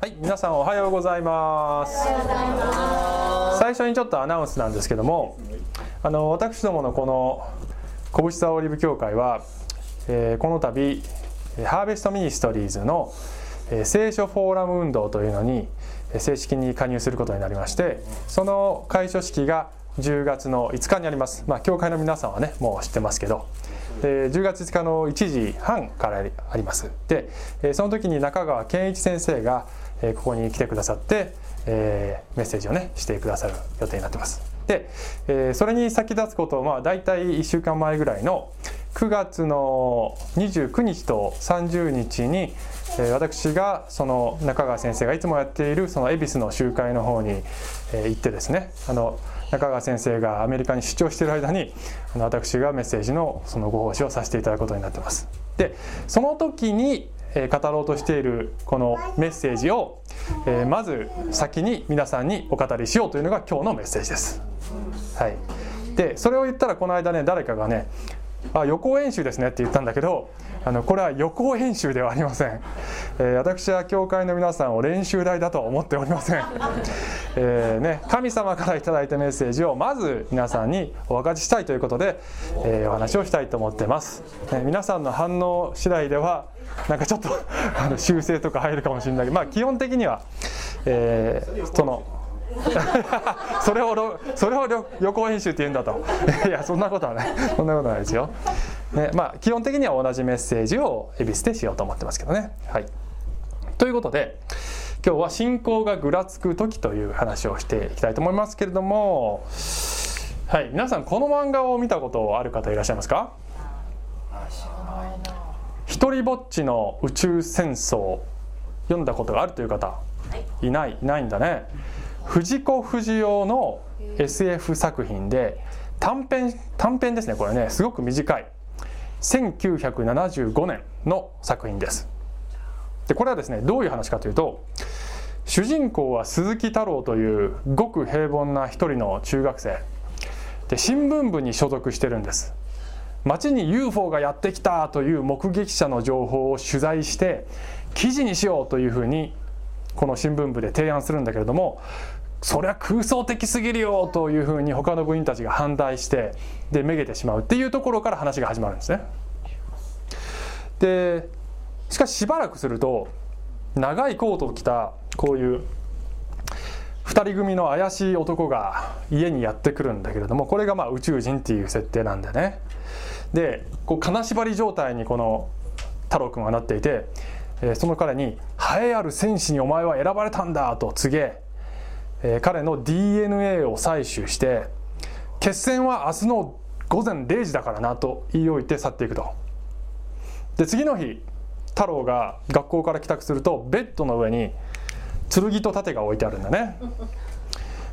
はい、皆さんおはようございます。最初にちょっとアナウンスなんですけども、あの私どものこの拳沢オリーブ教会は、えーこの度ハーベストミニストリーズの、えー聖書フォーラム運動というのにえー正式に加入することになりまして、その開所式が10月の5日にあります。まあ教会の皆さんはねもう知ってますけど。で10月5日の1時半からありますでえーその時に中川健一先生がえーここに来てくださって、えーメッセージをねしてくださる予定になってます。で、えーそれに先立つことをまあ大体1週間前ぐらいの9月の29日と30日に、えー私がその中川先生がいつもやっているその恵比寿の集会の方に、えー行ってですねあの中川先生がアメリカに出張している間にあの私がメッセージのそのご奉仕をさせていただくことになってます。でその時にえ語ろうとしているこのメッセージを、えまず先に皆さんにお語りしようというのが今日のメッセージです。はい、でそれを言ったらこの間ね誰かがね「あ予行演習ですね」って言ったんだけどあのこれは予行演習ではありません、えー私は教会の皆さんを練習台だとは思っておりません、えーね、神様からいただいたメッセージをまず皆さんにお分かちしたいということで、えーお話をしたいと思ってます、ね皆さんの反応次第ではなんかちょっと あの修正とか入るかもしれないけどまあ基本的には、えーその それをろそれを予行演習って言うんだと。いやそんなことはない。そんなことないですよ、ねまあ、基本的には同じメッセージを恵比寿でしようと思ってますけどね。はい。ということで今日は信仰がぐらつく時という話をしていきたいと思いますけれどもはい。皆さんこの漫画を見たことある方いらっしゃいますか？一人ぼっちの宇宙戦争読んだことがあるという方い。ないいないんだね。藤子不二雄の SF 作品で短編短編ですねこれね。すごく短い。1975年の作品です。でこれはですねどういう話かというと主人公は鈴木太郎というごく平凡な一人の中学生。で新聞部に所属してるんです街に UFO がやってきたという目撃者の情報を取材して記事にしようというふうにこの新聞部で提案するんだけれどもそれは空想的すぎるよというふうに他の部員たちが反対してでめげてしまうっていうところから話が始まるんですね。でしかししばらくすると長いコートを着たこういう2人組の怪しい男が家にやってくるんだけれどもこれがまあ宇宙人っていう設定なんでねでこう金縛り状態にこの太郎くんはなっていて、えーその彼に「栄えある戦士にお前は選ばれたんだ」と告げ、えー彼の DNA を採取して「決戦は明日の午前0時だからな」と言い置いて去っていくと。で次の日太郎が学校から帰宅するとベッドの上に剣と盾が置いてあるんだね。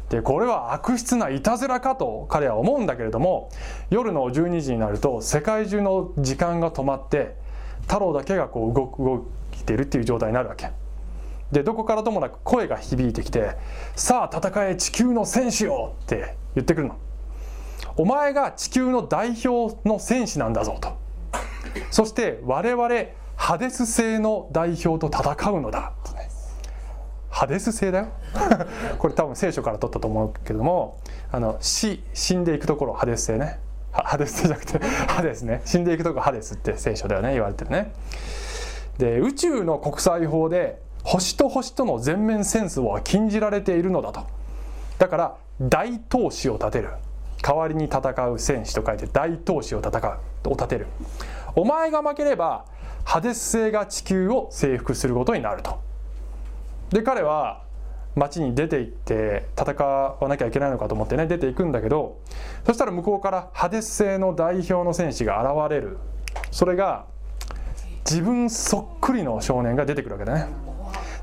でこれは悪質ないたずらかと彼は思うんだけれども夜の12時になると世界中の時間が止まって太郎だけがこう動く動いてるっていう状態になるわけ。でどこからともなく声が響いてきて「さあ戦え地球の戦士よ!」って言ってくるの。お前が地球の代表の戦士なんだぞと。そして我々ハデス星の代表と戦うのだ。ハデス星だよ。これ多分聖書から取ったと思うけどもあの死死んでいくところハデス星ね。ハデスじゃなくてハデスね。死んでいくとこハデスって聖書ではね言われてるね。で宇宙の国際法で星と星との全面戦争は禁じられているのだと。だから大闘士を立てる。代わりに戦う戦士と書いて大闘士を戦うを立てる。お前が負ければハデス星が地球を征服することになると。で彼は町に出て行って戦わなきゃいけないのかと思ってね出ていくんだけどそしたら向こうからハデス星の代表の戦士が現れる。それが自分そっくりの少年が出てくるわけだね。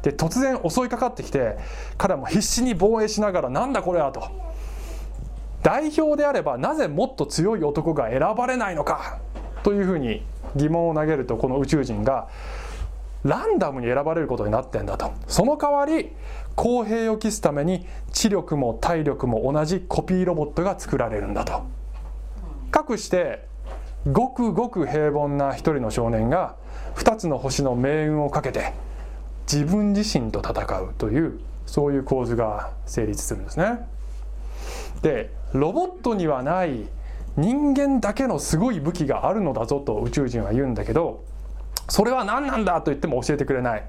で突然襲いかかってきて彼はもう必死に防衛しながらなんだこれはと。代表であればなぜもっと強い男が選ばれないのかというふうに疑問を投げるとこの宇宙人がランダムに選ばれることになってんだとその代わり公平を期すために知力も体力も同じコピーロボットが作られるんだとかくしてごくごく平凡な一人の少年が2つの星の命運をかけて自分自身と戦うというそういう構図が成立するんですね。でロボットにはない人間だけのすごい武器があるのだぞと宇宙人は言うんだけどそれは何なんだと言っても教えてくれない。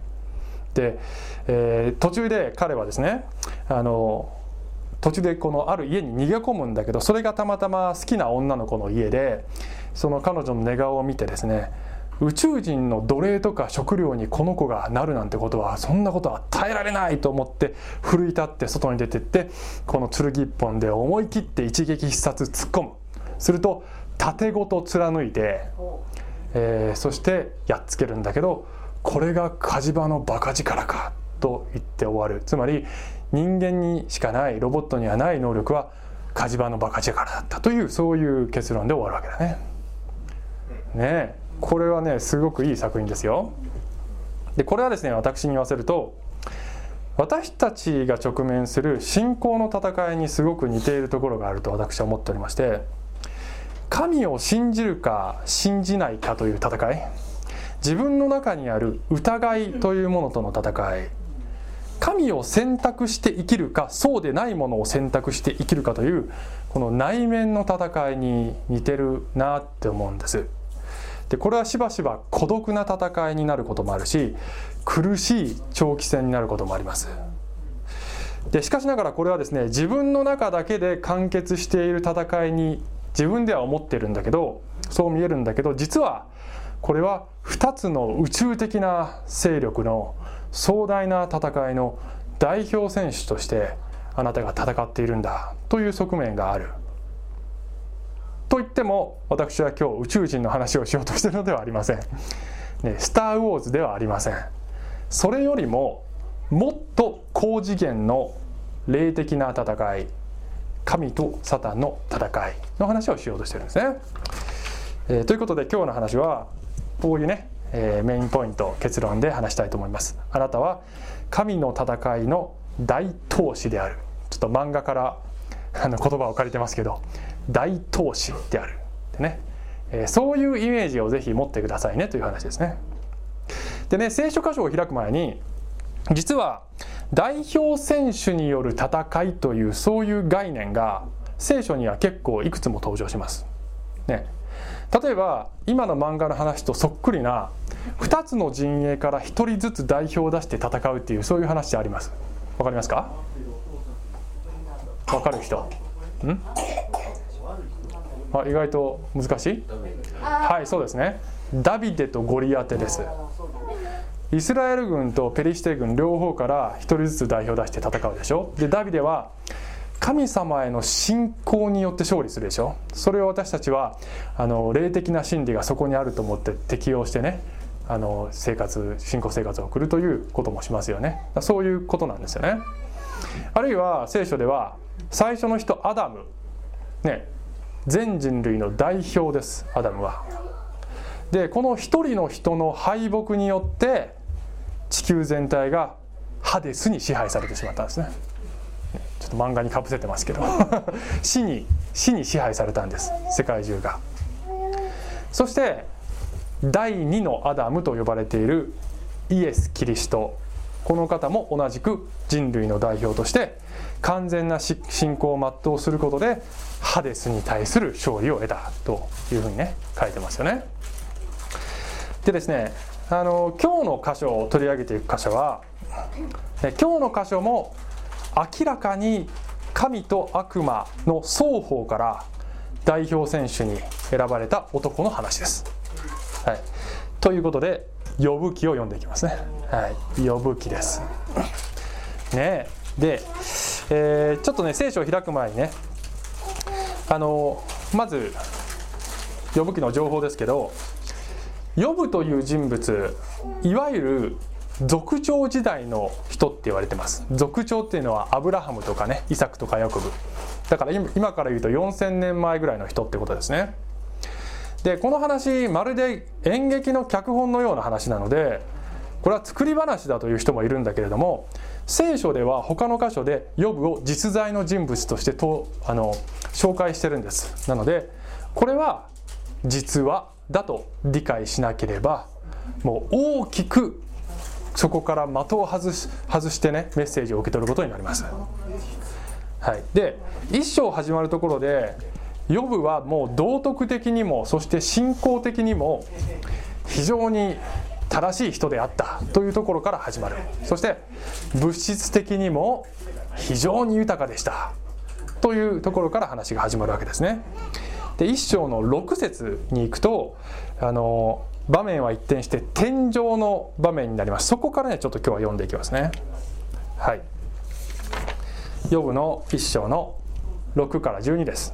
で、えー、途中で彼はですねあの途中でこのある家に逃げ込むんだけどそれがたまたま好きな女の子の家でその彼女の寝顔を見てですね宇宙人の奴隷とか食料にこの子がなるなんてことはそんなことは耐えられないと思って奮い立って外に出てってこの剣一本で思い切って一撃必殺突っ込むすると盾ごと貫いて、えー、そしてやっつけるんだけどこれが火事場のバカ力かと言って終わるつまり人間にしかないロボットにはない能力は火事場のバカ力だったというそういう結論で終わるわけだね。ねこれはねすごくいい作品ですよ。でこれはですね私に言わせると私たちが直面する信仰の戦いにすごく似ているところがあると私は思っておりまして神を信じるか信じないかという戦い。自分の中にある疑いというものとの戦い。神を選択して生きるかそうでないものを選択して生きるかというこの内面の戦いに似てるなって思うんです。でこれはしばしば孤独な戦いになることもあるし苦しい長期戦になることもあります。でしかしながらこれはですね自分の中だけで完結している戦いに自分では思ってるんだけどそう見えるんだけど実はこれは2つの宇宙的な勢力の壮大な戦いの代表選手としてあなたが戦っているんだという側面がある。と言っても私は今日宇宙人の話をしようとしてるのではありません。ね、スター・ウォーズではありません。それよりももっと高次元の霊的な戦い神とサタンの戦いの話をしようとしてるんですね。えー、ということで今日の話はこういうねえー、メインポイント結論で話したいと思います。あなたは神の戦いの大闘士である。ちょっと漫画から あの言葉を借りてますけど大闘士である。ってね、えー、そういうイメージをぜひ持ってくださいねという話ですね。でね聖書箇所を開く前に実は代表選手による戦いというそういう概念が聖書には結構いくつも登場します。ね、例えば今の漫画の話とそっくりな2つの陣営から1人ずつ代表を出して戦うっていうそういう話あります。わかりますか？わかる人。ん？あ意外と難しい？はいそうですね。ダビデとゴリアテです。イスラエル軍とペリシテ軍両方から1人ずつ代表出して戦うでしょ？でダビデは神様への信仰によって勝利するでしょ？それを私たちはあの霊的な真理がそこにあると思って適用してねあの生活信仰生活を送るということもしますよね。そういうことなんですよね。あるいは聖書では最初の人アダムね全人類の代表ですアダムは。でこの一人の人の敗北によって地球全体がハデスに支配されてしまったんですね。ちょっと漫画にかぶせてますけど。死に死に支配されたんです。世界中が。そして第2のアダムと呼ばれているイエス・キリスト。この方も同じく人類の代表として完全な信仰を全うすることでハデスに対する勝利を得たというふうにね書いてますよね。でですねあの今日の箇所を取り上げていく箇所は今日の箇所も明らかに神と悪魔の双方から代表選手に選ばれた男の話です。はい、ということで「呼ぶ記」を読んでいきますね。はい、呼ぶ記です。ねで、えー、ちょっとね聖書を開く前にねあのまず呼ぶ記の情報ですけど呼ぶという人物いわゆる族長時代の人って言われてます。族長っていうのはアブラハムとかねイサクとかヤコブ。だから今から言うと4000年前ぐらいの人ってことですね。でこの話まるで演劇の脚本のような話なのでこれは作り話だという人もいるんだけれども聖書では他の箇所でヨブを実在の人物としてとあの紹介してるんです。なのでこれは実話だと理解しなければもう大きくそこから的を外し外してねメッセージを受け取ることになります。はい、で一章始まるところでヨブはもう道徳的にもそして信仰的にも非常に正しい人であったというところから始まるそして物質的にも非常に豊かでしたというところから話が始まるわけですね。で一章の6節に行くとあの場面は一転して天井の場面になります。そこからねちょっと今日は読んでいきますね。はい。ヨブの一章の6から12です。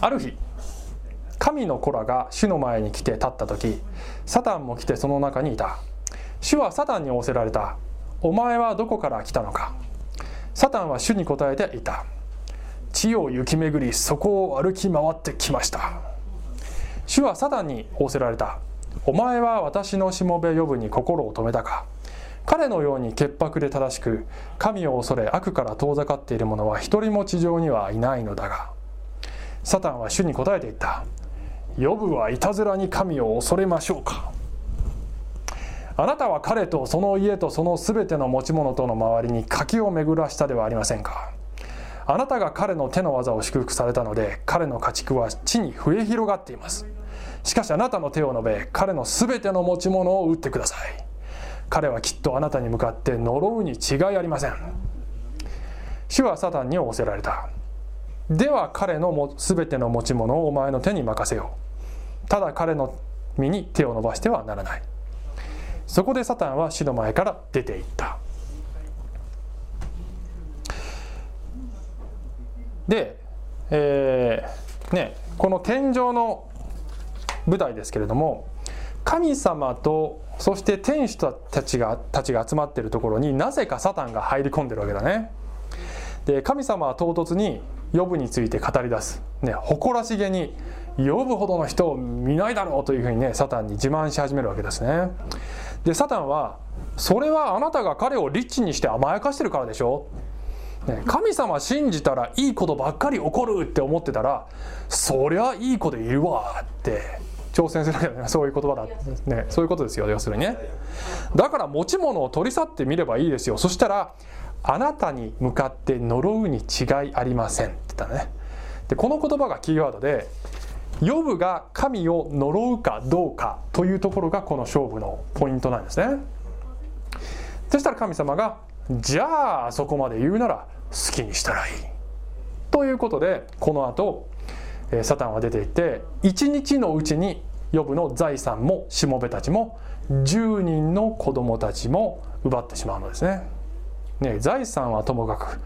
ある日神の子らが主の前に来て立った時サタンも来てその中にいた。主はサタンに仰せられた。お前はどこから来たのか。サタンは主に答えていた。地を行き巡りそこを歩き回ってきました。主はサタンに仰せられた。お前は私のしもべ呼ぶに心を止めたか。彼のように潔白で正しく神を恐れ悪から遠ざかっている者は一人も地上にはいないのだが。サタンは主に答えていった。ヨブはいたずらに神を恐れましょうか。あなたは彼とその家とその全ての持ち物との周りに柿を巡らしたではありませんか。あなたが彼の手の技を祝福されたので彼の家畜は地に増え広がっています。しかしあなたの手を述べ彼の全ての持ち物を打ってください。彼はきっとあなたに向かって呪うに違いありません。主はサタンに仰せられた。では彼の全ての持ち物をお前の手に任せよう。ただ彼の身に手を伸ばしてはならない。そこでサタンは主の前から出ていった。で、えーね、この天井の舞台ですけれども神様とそして天使たちがたちが集まっているところになぜかサタンが入り込んでるわけだね。で神様は唐突にヨブについて語り出す、ね、誇らしげに呼ぶほどの人を見ないだろうというふうにねサタンに自慢し始めるわけですね。でサタンはそれはあなたが彼をリッチにして甘やかしてるからでしょ、神様信じたらいいことばっかり起こるって思ってたらそりゃいい子でいるわって挑戦するわけだねそういう言葉だ、ね、そういうことですよ要するにね。だから持ち物を取り去ってみればいいですよ。そしたらあなたに向かって呪うに違いありませんって言ったね。でこの言葉がキーワードでヨブが神を呪うかどうかというところがこの勝負のポイントなんですね。そしたら神様がじゃあそこまで言うなら好きにしたらいい。ということでこの後サタンは出ていって一日のうちにヨブの財産もしもべたちも10人の子供たちも奪ってしまうのですね。ね財産はともかく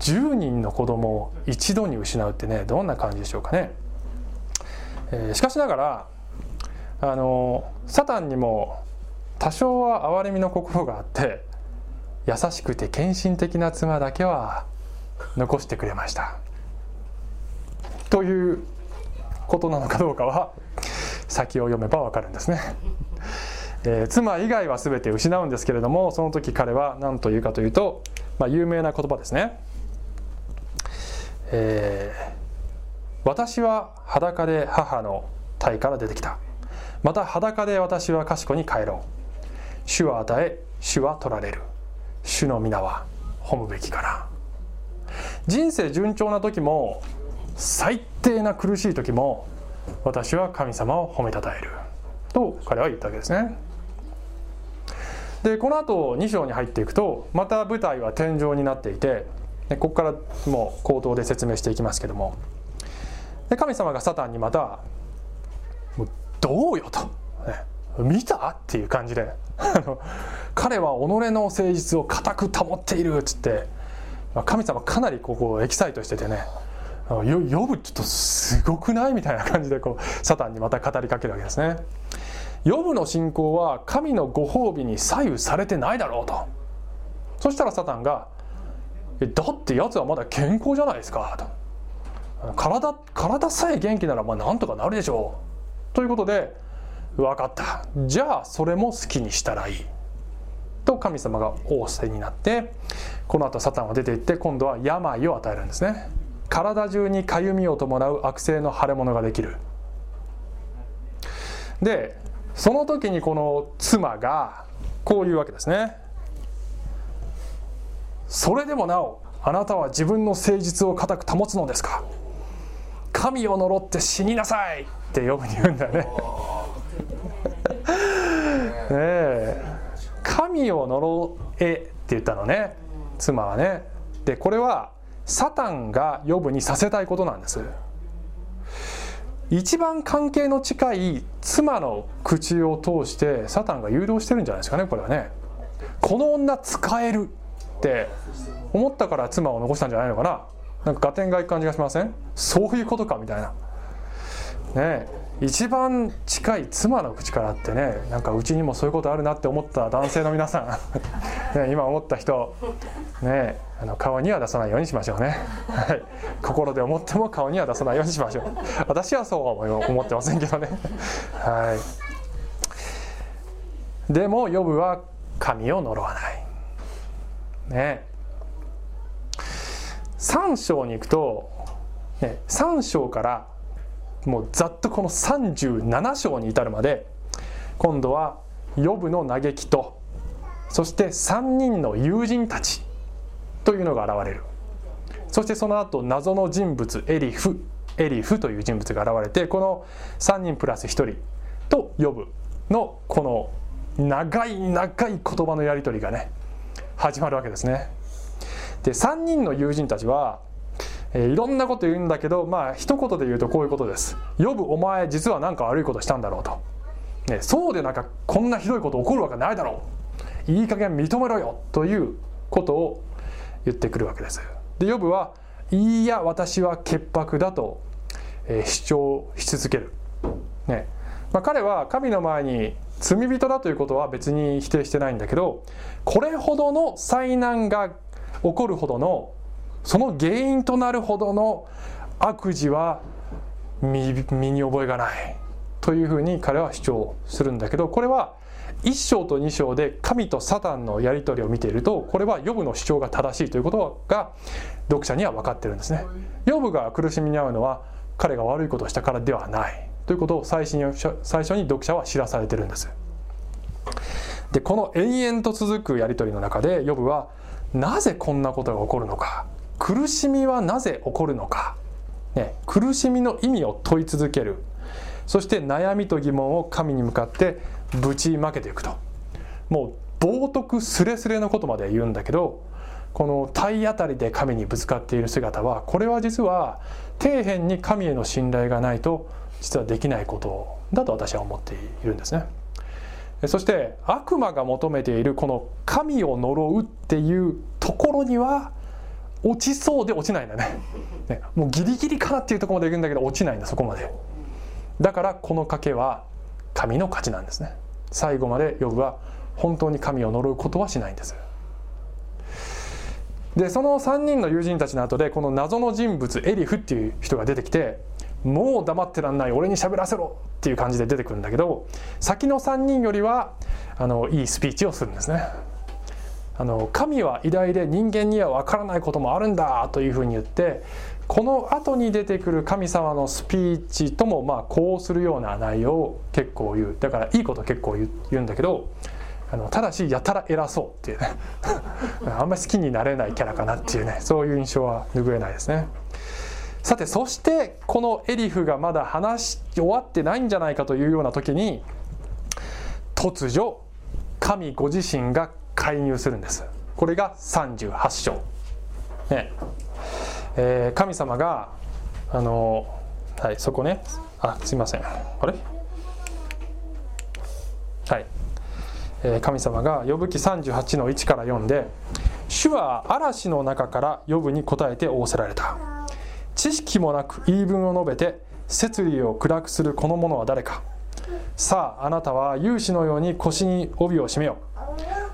10人の子供を一度に失うってねどんな感じでしょうかね、えー、しかしながらあのサタンにも多少は憐れみの心があって優しくて献身的な妻だけは残してくれました。ということなのかどうかは先を読めばわかるんですね、えー、妻以外は全て失うんですけれどもその時彼は何と言うかというと、まあ、有名な言葉ですね、えー、私は裸で母の体から出てきた。また裸で私は賢に帰ろう。主は与え主は取られる。主の皆は褒むべきかな人生順調な時も最低な苦しい時も私は神様を褒めたたえる。と彼は言ったわけですね。でこの後2章に入っていくとまた舞台は天井になっていてここからもう口頭で説明していきますけども。で神様がサタンにまた「もうどうよ」と、「見た?」っていう感じで。彼は己の誠実を固く保っているっつって。神様かなりここエキサイトしててね。呼ぶちょっとすごくない？みたいな感じでこうサタンにまた語りかけるわけですね。ヨブの信仰は神のご褒美に左右されてないだろうと。そしたらサタンが「だってやつはまだ健康じゃないですか」と。体体さえ元気ならまあなんとかなるでしょう。ということで分かった。じゃあそれも好きにしたらいい。と神様が仰せになってこの後サタンは出ていって今度は病を与えるんですね。体中にかゆみを伴う悪性の腫れ物ができる。でその時にこの妻がこういうわけですね。それでもなおあなたは自分の誠実を固く保つのですか。神を呪って死になさいって呼ぶに言うんだよね。え。神を呪えって言ったのね。妻はね。でこれはサタンが呼ぶにさせたいことなんです。一番関係の近い妻の口を通してサタンが誘導してるんじゃないですかねこれはね。この女使えるって思ったから妻を残したんじゃないのかな。なんか合点がいく感じがしません？そういうことかみたいな。ね一番近い妻の口からってねなんかうちにもそういうことあるなって思った男性の皆さん、ね、今思った人ねあの顔には出さないようにしましょうね、はい、心で思っても顔には出さないようにしましょう。私はそうは思ってませんけどね。はい。でもヨブは神を呪わない。ね。3章に行くと、ね、3章からもうざっとこの37章に至るまで今度はヨブの嘆きとそして3人の友人たちというのが現れる。そしてその後謎の人物エリフエリフという人物が現れてこの3人プラス1人とヨブのこの長い長い言葉のやり取りがね始まるわけですね。で3人の友人たちはえー、いろんなこと言うんだけどまあ一言で言うとこういうことです「呼ぶお前実は何か悪いことしたんだろうと」ね、そうでなんかこんなひどいこと起こるわけないだろう。いい加減認めろよ。ということを言ってくるわけです。でヨブは「いいや私は潔白だ」と、えー、主張し続ける、ね。まあ、彼は神の前に罪人だということは別に否定してないんだけどこれほどの災難が起こるほどのその原因となるほどの悪事は身に覚えがないというふうに彼は主張するんだけどこれは1章と2章で神とサタンのやり取りを見ているとこれはヨブの主張が正しいということが読者には分かってるんですね。ヨブが苦しみに遭うのは彼が悪いことをしたからではないということを最初に最初に読者は知らされてるんです。でこの延々と続くやり取りの中でヨブはなぜこんなことが起こるのか苦しみはなぜ起こるのか、ね、苦しみの意味を問い続ける。そして悩みと疑問を神に向かってぶちまけていくと。もう冒涜すれすれのことまで言うんだけどこの体当たりで神にぶつかっている姿はこれは実は底辺に神への信頼がないと実はできないことだと私は思っているんですね。そして悪魔が求めているこの神を呪うっていうところには落ちそうで落ちないんだね。ねもうギリギリかなっていうところまで行くんだけど落ちないんだそこまで。だからこの賭けは神の勝ちなんですね。最後までヨブは本当に神を呪うことはしないんです。でその3人の友人たちの後でこの謎の人物エリフっていう人が出てきてもう黙ってらんない俺に喋らせろっていう感じで出てくるんだけど先の3人よりはあのいいスピーチをするんですね。あの神は偉大で人間には分からないこともあるんだというふうに言ってこの後に出てくる神様のスピーチともまあこうするような内容を結構言う。だからいいこと結構言うんだけどあのただしやたら偉そうっていうね。あんまり好きになれないキャラかなっていうね。そういう印象は拭えないですね。さてそしてこのエリフがまだ話し終わってないんじゃないかというような時に突如神ご自身が介入するんです。これが38章、ね。えー、神様があのはいそこね。あすいません。あれ？はい、えー、神様が呼ぶ記38の1から4で「主は嵐の中から呼ぶに答えて仰せられた」「知識もなく言い分を述べて摂理を暗くするこの者は誰か」さああなたは勇士のように腰に帯を締めよ。う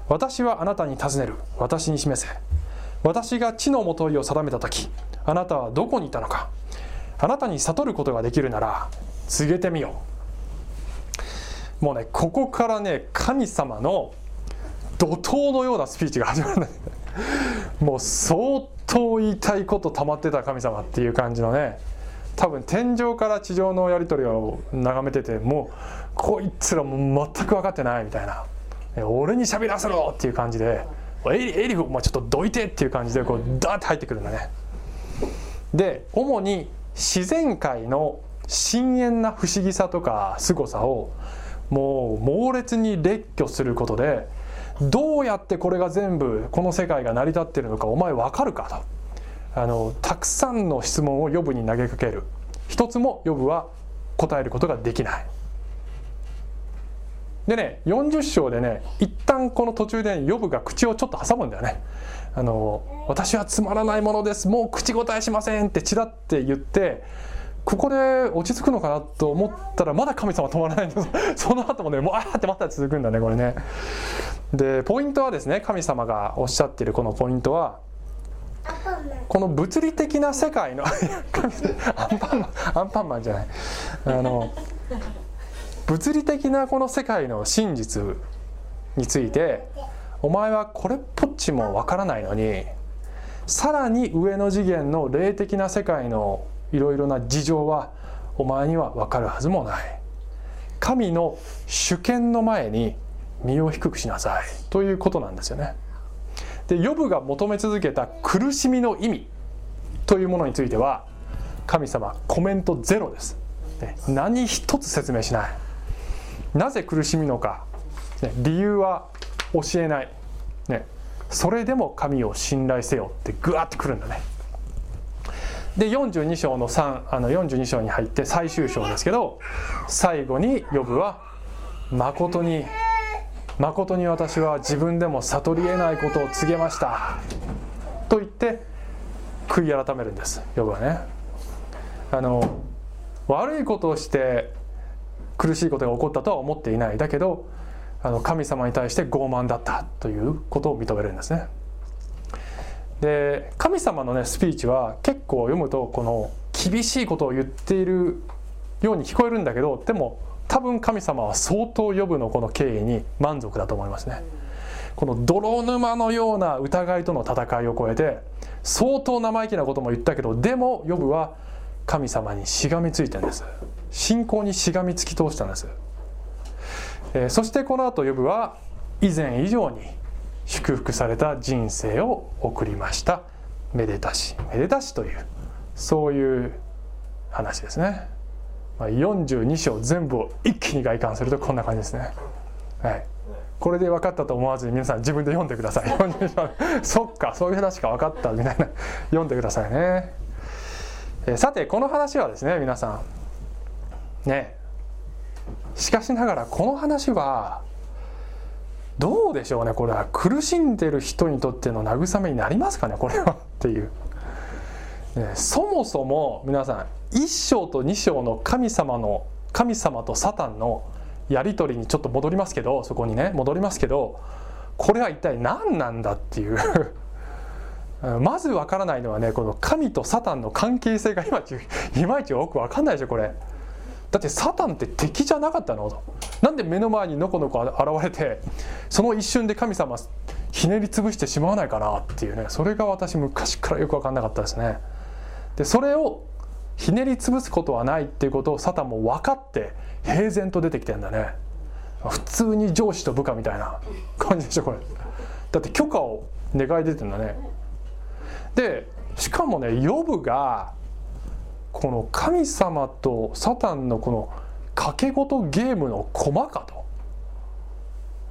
私はあなたに尋ねる。私に示せ。私が地のもといを定めた時あなたはどこにいたのか。あなたに悟ることができるなら告げてみよう。もうねここからね神様の怒涛のようなスピーチが始まる もう相当言いたいこと溜まってた神様っていう感じのね。多分天井から地上のやり取りを眺めててもうこいつらもう全く分かってないみたいな「俺に喋らせろ!」っていう感じで「エリエリフお前ちょっとどいて!」っていう感じでこうダーって入ってくるんだね。で主に自然界の深遠な不思議さとか凄さをもう猛烈に列挙することでどうやってこれが全部この世界が成り立ってるのかお前分かるか？とあのたくさんの質問をヨブに投げかける一つもヨブは答えることができないでね40章でね一旦この途中で、ヨブが口をちょっと挟むんだよね。あの私はつまらないものです。もう口答えしませんってちらって言ってここで落ち着くのかなと思ったらまだ神様止まらないんです。その後もねもうあーってまた続くんだねこれね。でポイントはですね神様がおっしゃっているこのポイントはこの物理的な世界の アンパンマンアンパンマンじゃない。あの物理的なこの世界の真実についてお前はこれっぽっちもわからないのにさらに上の次元の霊的な世界のいろいろな事情はお前には分かるはずもない。神の主権の前に身を低くしなさい。ということなんですよね。でヨブが求め続けた苦しみの意味というものについては神様コメントゼロです。何一つ説明しない。なぜ苦しみのか。理由は教えない、ね、それでも神を信頼せよってグワッとくるんだね。で42章の3あの42章に入って最終章ですけど最後にヨブは「誠に誠に私は自分でも悟り得ないことを告げました」と言って悔い改めるんですヨブはね。あの悪いことをして苦しいことが起こったとは思っていないだけどあの神様に対して傲慢だったということを認めるんですね。で神様のねスピーチは結構読むとこの厳しいことを言っているように聞こえるんだけどでも多分神様は相当呼ぶのこの経緯に満足だと思いますね。この泥沼のような疑いとの戦いを超えて相当生意気なことも言ったけどでもヨブは神様にしがみついてんです。信仰にしがみつき通したんです、えー、そしてこの後ヨブは以前以上に祝福された人生を送りました。めでたし。めでたしというそういう話ですね、まあ、42章全部を一気に外観するとこんな感じですね。はい。これで分かったと思わずに皆さん自分で読んでください。そっかそういう話か。分かった。みたいな。読んでくださいね。えさてこの話はですね皆さん。ね。しかしながらこの話はどうでしょうね。これは苦しんでる人にとっての慰めになりますかね。これはっていう、ね、そもそも皆さん1章と2章の神様の神様とサタンのやり取りにちょっと戻りますけどそこにね戻りますけどこれは一体何なんだっていう。まずわからないのはねこの神とサタンの関係性がいまいち いまいちよくわかんないでしょこれ。だってサタンって敵じゃなかったの？となんで目の前にのこのこ現れてその一瞬で神様ひねり潰してしまわないかなっていうね。それが私昔からよく分かんなかったですね。でそれをひねり潰すことはないっていうことをサタンも分かって平然と出てきてんだね。普通に上司と部下みたいな感じでしょこれ。だって許可を願い出てんだね。でしかもねヨブがこの神様とサタンのこの賭け事ゲームの駒か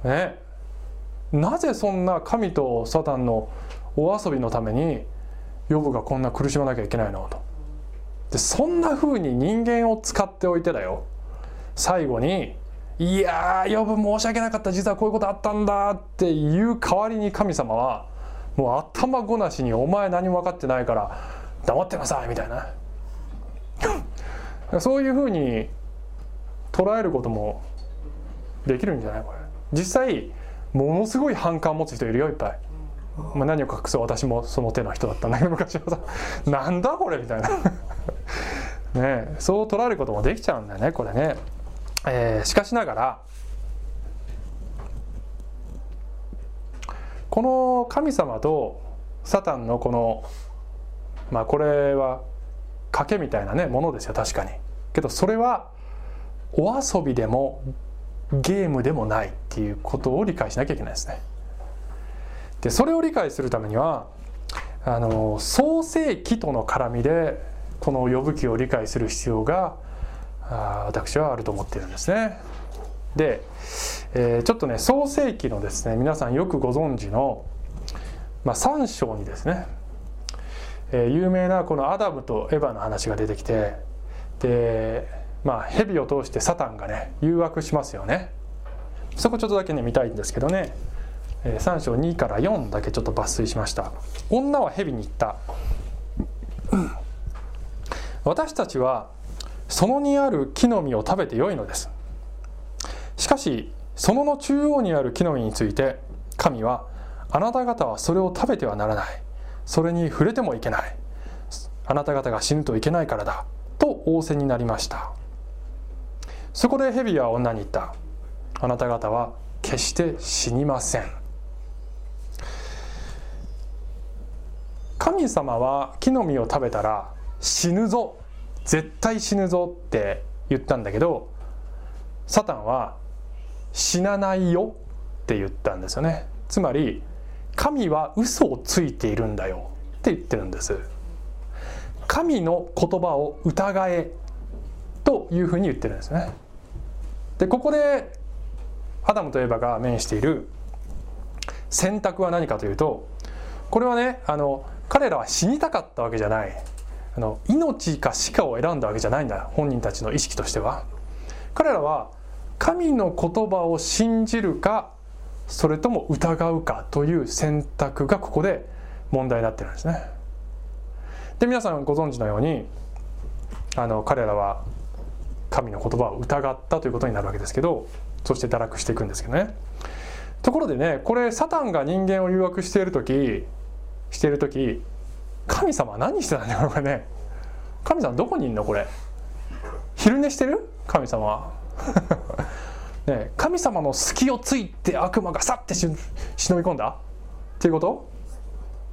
と。ね。なぜそんな神とサタンのお遊びのためにヨブがこんな苦しまなきゃいけないのと。でそんな風に人間を使っておいてだよ最後に「いやーヨブ申し訳なかった実はこういうことあったんだ」っていう代わりに神様はもう頭ごなしに「お前何も分かってないから黙ってなさい」みたいな。そういうふうに捉えることもできるんじゃない？これ。実際ものすごい反感を持つ人いるよいっぱい、まあ、何を隠そう私もその手の人だったんだけど昔はさ「なんだこれ」みたいな。ねそう捉えることもできちゃうんだよねこれね、えー、しかしながらこの神様とサタンのこのまあこれは賭けみたいなねものですよ確かに。けどそれはお遊びでもゲームでもないっていうことを理解しなきゃいけないですね。でそれを理解するためにはあの創世記との絡みでこの呼ぶ記を理解する必要があ私はあると思っているんですね。で、えー、ちょっとね創世記のですね皆さんよくご存知の、まあ、3章にですね、えー、有名なこのアダムとエヴァの話が出てきてでまあ蛇を通してサタンがね誘惑しますよね。そこちょっとだけね見たいんですけどね。3章2から4だけちょっと抜粋しました。女は蛇に言った。私たちはそのにある木の実を食べてよいのです。しかしそのの中央にある木の実について神はあなた方はそれを食べてはならない。それに触れてもいけない。あなた方が死ぬといけないからだ。と仰せになりました。そこで蛇は女に言った。あなた方は決して死にません。神様は木の実を食べたら死ぬぞ。絶対死ぬぞって言ったんだけどサタンは死なないよって言ったんですよね。つまり神は嘘をついているんだよって言ってるんです。神の言葉を疑えというふうに言ってるんですね。でここでアダムとエバが面している選択は何かというとこれはねあの彼らは死にたかったわけじゃない。あの命か死かを選んだわけじゃないんだ本人たちの意識としては。彼らは神の言葉を信じるかそれとも疑うかという選択がここで問題になってるんですね。で皆さんご存知のようにあの彼らは神の言葉を疑ったということになるわけですけどそして堕落していくんですけどね。ところでねこれサタンが人間を誘惑している時している時神様は何してたんだよこれね。神様どこにいんのこれ。昼寝してる？神様は。ね神様の隙をついて悪魔がさって忍び 込んだ？っていうこと？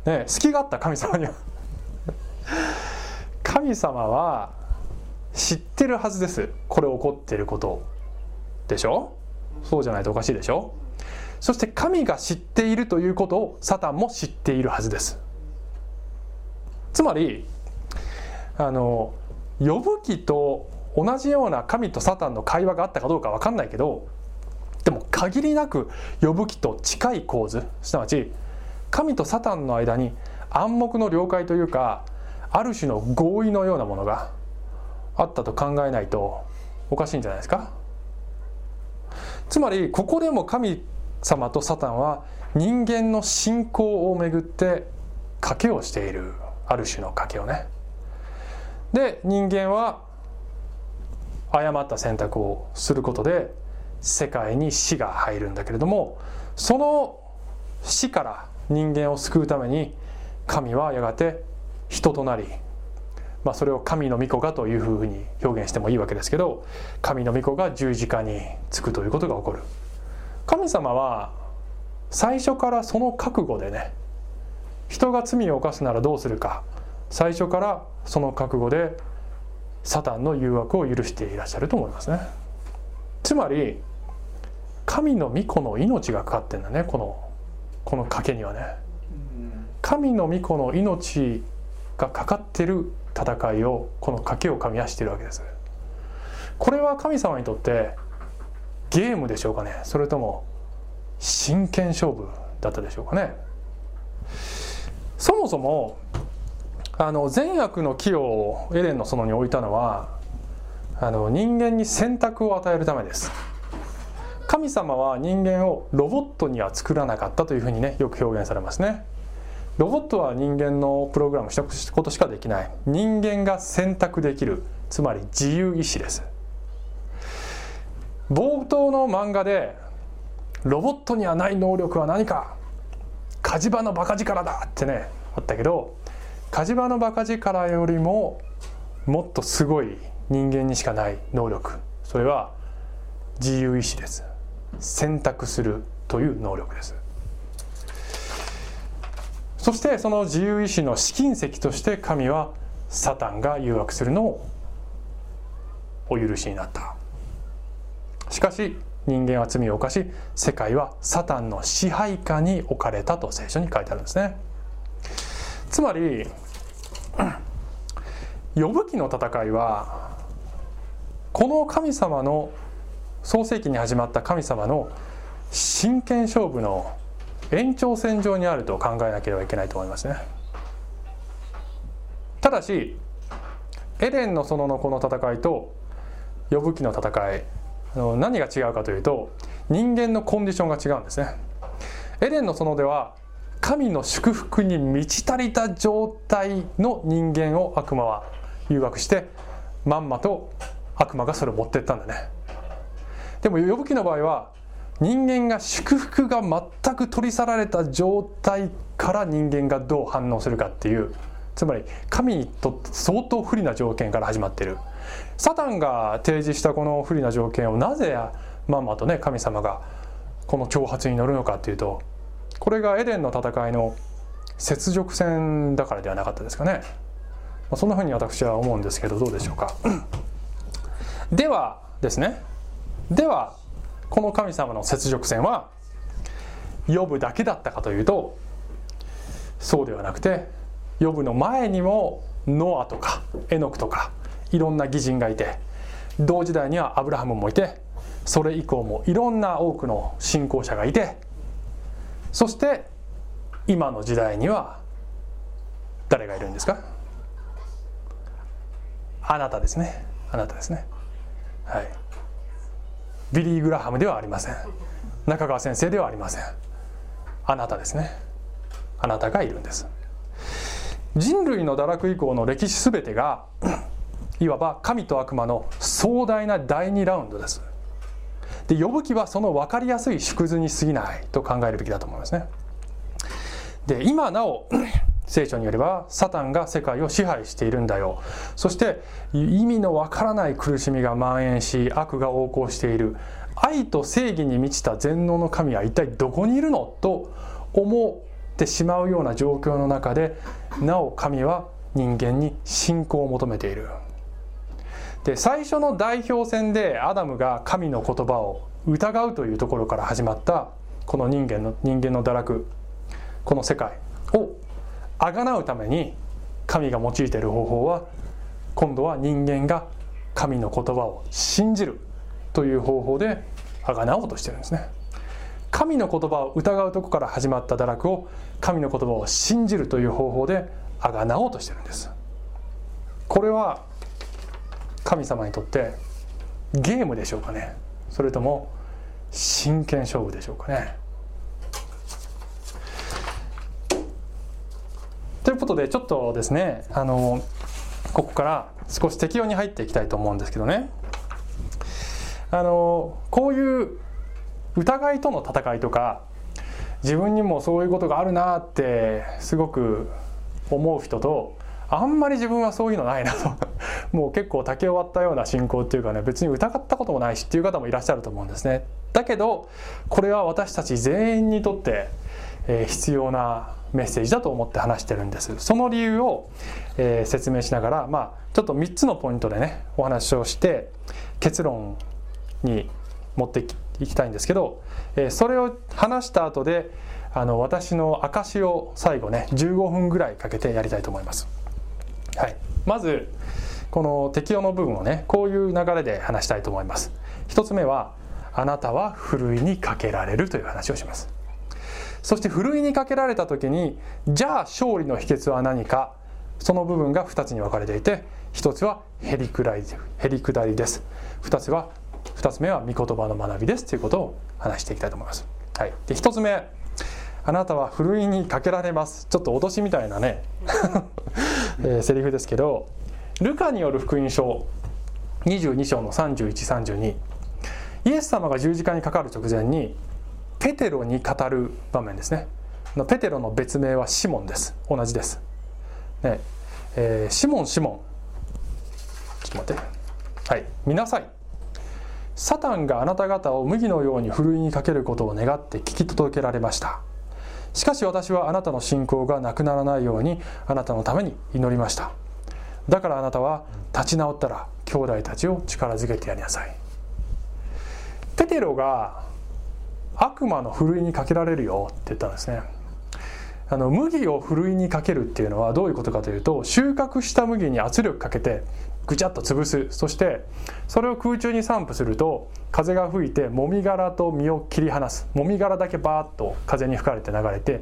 ね隙があった神様には。神様は知ってるはずです。これ起こってること。でしょ？そうじゃないとおかしいでしょ？そして神が知っているということをサタンも知っているはずです。つまりあの呼ぶ記と同じような神とサタンの会話があったかどうか分かんないけどでも限りなく呼ぶ記と近い構図。すなわち神とサタンの間に暗黙の了解というかある種の合意のようなものがあったと考えないとおかしいんじゃないですか。つまりここでも神様とサタンは人間の信仰をめぐって賭けをしている。ある種の賭けをね。で人間は誤った選択をすることで世界に死が入るんだけれどもその死から人間を救うために神はやがて人となり、まあ、それを神の御子がというふうに表現してもいいわけですけど神の御子が十字架につくということが起こる。神様は最初からその覚悟でね人が罪を犯すならどうするか最初からその覚悟でサタンの誘惑を許していらっしゃると思いますね。つまり神の御子の命がかかってんだねこのこの賭けにはね。神の御子の命がかかってる戦いをこの賭けをかみ合してるわけです。これは神様にとってゲームでしょうかね。それとも真剣勝負だったでしょうかね。そもそもあの善悪の木をエデンの園に置いたのはあの人間に選択を与えるためです。神様は人間をロボットには作らなかったというふうにねよく表現されますね。ロボットは人間のプログラムしたことしかできない。人間が選択できるつまり自由意志です。冒頭の漫画でロボットにはない能力は何か。火事場のバカ力だってねあったけど火事場のバカ力よりももっとすごい人間にしかない能力。それは自由意志です。選択するという能力です。そしてその自由意志の試金石として神はサタンが誘惑するのをお許しになった。しかし人間は罪を犯し世界はサタンの支配下に置かれたと聖書に書いてあるんですね。つまり呼ぶ記の戦いはこの神様の創世紀に始まった神様の真剣勝負の延長線上にあると考えなければいけないと思いますね。ただしエレンの園のこの戦いと呼ぶ記の戦い何が違うかというと人間のコンディションが違うんですね。エレンの園では神の祝福に満ち足りた状態の人間を悪魔は誘惑してまんまと悪魔がそれを持ってったんだね。でも呼ぶ記の場合は人間が祝福が全く取り去られた状態から人間がどう反応するかっていうつまり神にとって相当不利な条件から始まっている。サタンが提示したこの不利な条件をなぜまんまとね神様がこの挑発に乗るのかっていうとこれがエデンの戦いの雪辱戦だからではなかったですかね。そんなふうに私は思うんですけどどうでしょうか。ではですね。ではこの神様の雪辱戦は呼ぶだけだったかというとそうではなくて呼ぶの前にもノアとかエノクとかいろんな義人がいて同時代にはアブラハムもいてそれ以降もいろんな多くの信仰者がいてそして今の時代には誰がいるんですか？あなたですね。あなたですね。はい。ビリー・グラハムではありません。中川先生ではありません。あなたですね。あなたがいるんです。人類の堕落以降の歴史全てがいわば神と悪魔の壮大な第2ラウンドです。で呼ぶ気はその分かりやすい縮図に過ぎないと考えるべきだと思いますね。で今なお聖書によればサタンが世界を支配しているんだよ。そして意味のわからない苦しみが蔓延し悪が横行している。愛と正義に満ちた全能の神は一体どこにいるの？と思ってしまうような状況の中でなお神は人間に信仰を求めている。で最初の代表戦でアダムが神の言葉を疑うというところから始まったこの人間の人間の堕落この世界をあがなうために神が用いている方法は今度は人間が神の言葉を信じるという方法であがなおうとしてるんですね。神の言葉を疑うとこから始まった堕落を神の言葉を信じるという方法であがなおうとしてるんです。これは神様にとってゲームでしょうかね。それとも真剣勝負でしょうかね。ということでちょっとですねあのここから少し適用に入っていきたいと思うんですけどね。あのこういう疑いとの戦いとか自分にもそういうことがあるなってすごく思う人とあんまり自分はそういうのないなと。もう結構竹終わったような信仰っていうかね別に疑ったこともないしっていう方もいらっしゃると思うんですね。だけどこれは私たち全員にとって、えー、必要なメッセージだと思って話してるんです。その理由を、えー、説明しながらまあちょっと3つのポイントでねお話をして結論に持っていきたいんですけど、えー、それを話した後であの私の証を最後ね15分ぐらいかけてやりたいと思います。はい、まずこの適用の部分をねこういう流れで話したいと思います。一つ目はあなたはふるいにかけられるという話をします。そしてふるいにかけられた時にじゃあ勝利の秘訣は何か？その部分が2つに分かれていて1つはへりくらいへりくだりです。2つは2つ目は御言葉の学びですということを話していきたいと思います、はい、で1つ目あなたはふるいにかけられます。ちょっと脅しみたいなね、えー、セリフですけどルカによる福音書22章の3132イエス様が十字架にかかる直前にペテロに語る場面ですね。ペテロの別名はシモンです。同じです、ね。えー、シモンシモン。ちょっと待って。はい。見なさい。サタンがあなた方を麦のようにふるいにかけることを願って聞き届けられましたしかし私はあなたの信仰がなくならないようにあなたのために祈りました。だからあなたは立ち直ったら兄弟たちを力づけてやりなさい。ペテロが悪魔のふるいにかけられるよって言ったんですね。あの麦をふるいにかけるっていうのはどういうことかというと収穫した麦に圧力かけてぐちゃっと潰す。そしてそれを空中に散布すると風が吹いてもみ殻と実を切り離す。もみ殻だけバーッと風に吹かれて流れて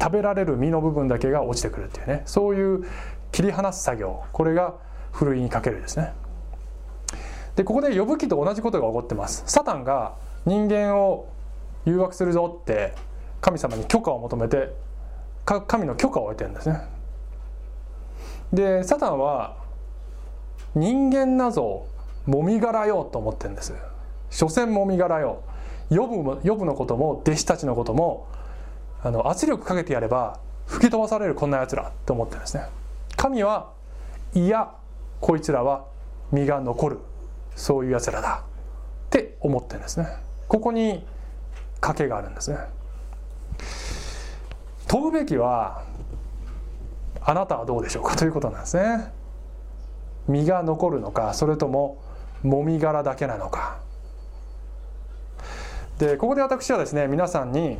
食べられる実の部分だけが落ちてくるっていうね。そういう切り離す作業。これがふるいにかけるですね。でここで呼ぶ記と同じことが起こってます。サタンが人間を誘惑するぞって神様に許可を求めて神の許可を得てるんですね。でサタンは人間なぞもみ殻よと思ってんです。所詮もみ殻よ呼ぶ呼ぶのことも弟子たちのこともあの圧力かけてやれば吹き飛ばされるこんなやつらって思ってるんですね。神はいやこいつらは身が残る。そういうやつらだ。って思ってるんですね。ここに賭けがあるんですね。問うべきはあなたはどうでしょうか？ということなんですね。身が残るのかそれとももみ殻だけなのかでここで私はですね皆さんに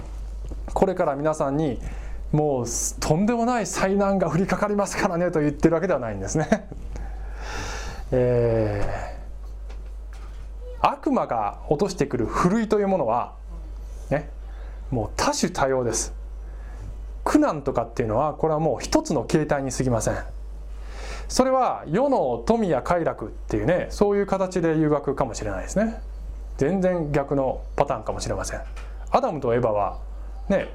これから皆さんにもうとんでもない災難が降りかかりますからねと言ってるわけではないんですね。えー、悪魔が落としてくるふるいというものはねもう多種多様です。苦難とかっていうのはこれはもう一つの形態に過ぎません。それは世の富や快楽っていうねそういう形で誘惑かもしれないですね。全然逆のパターンかもしれません。アダムとエバはね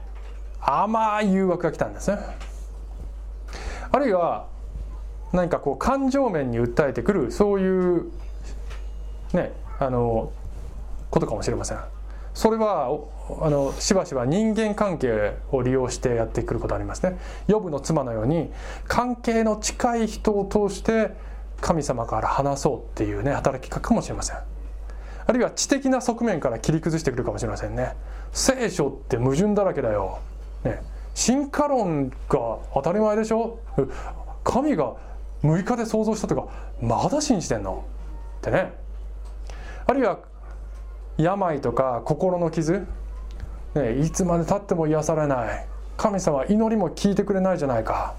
甘い誘惑が来たんですね。あるいは何かこう感情面に訴えてくるそういうねあのことかもしれません。それはあのしばしば人間関係を利用してやってくることありますね。ヨブの妻のように関係の近い人を通して神様から話そうっていうね働きかかもしれません。あるいは知的な側面から切り崩してくるかもしれませんね。聖書って矛盾だらけだよ、ね、進化論が当たり前でしょ。神が6日で創造したとかまだ信じてんの？ってね。あるいは病とか心の傷、ね、いつまでたっても癒されない。神様祈りも聞いてくれないじゃないか。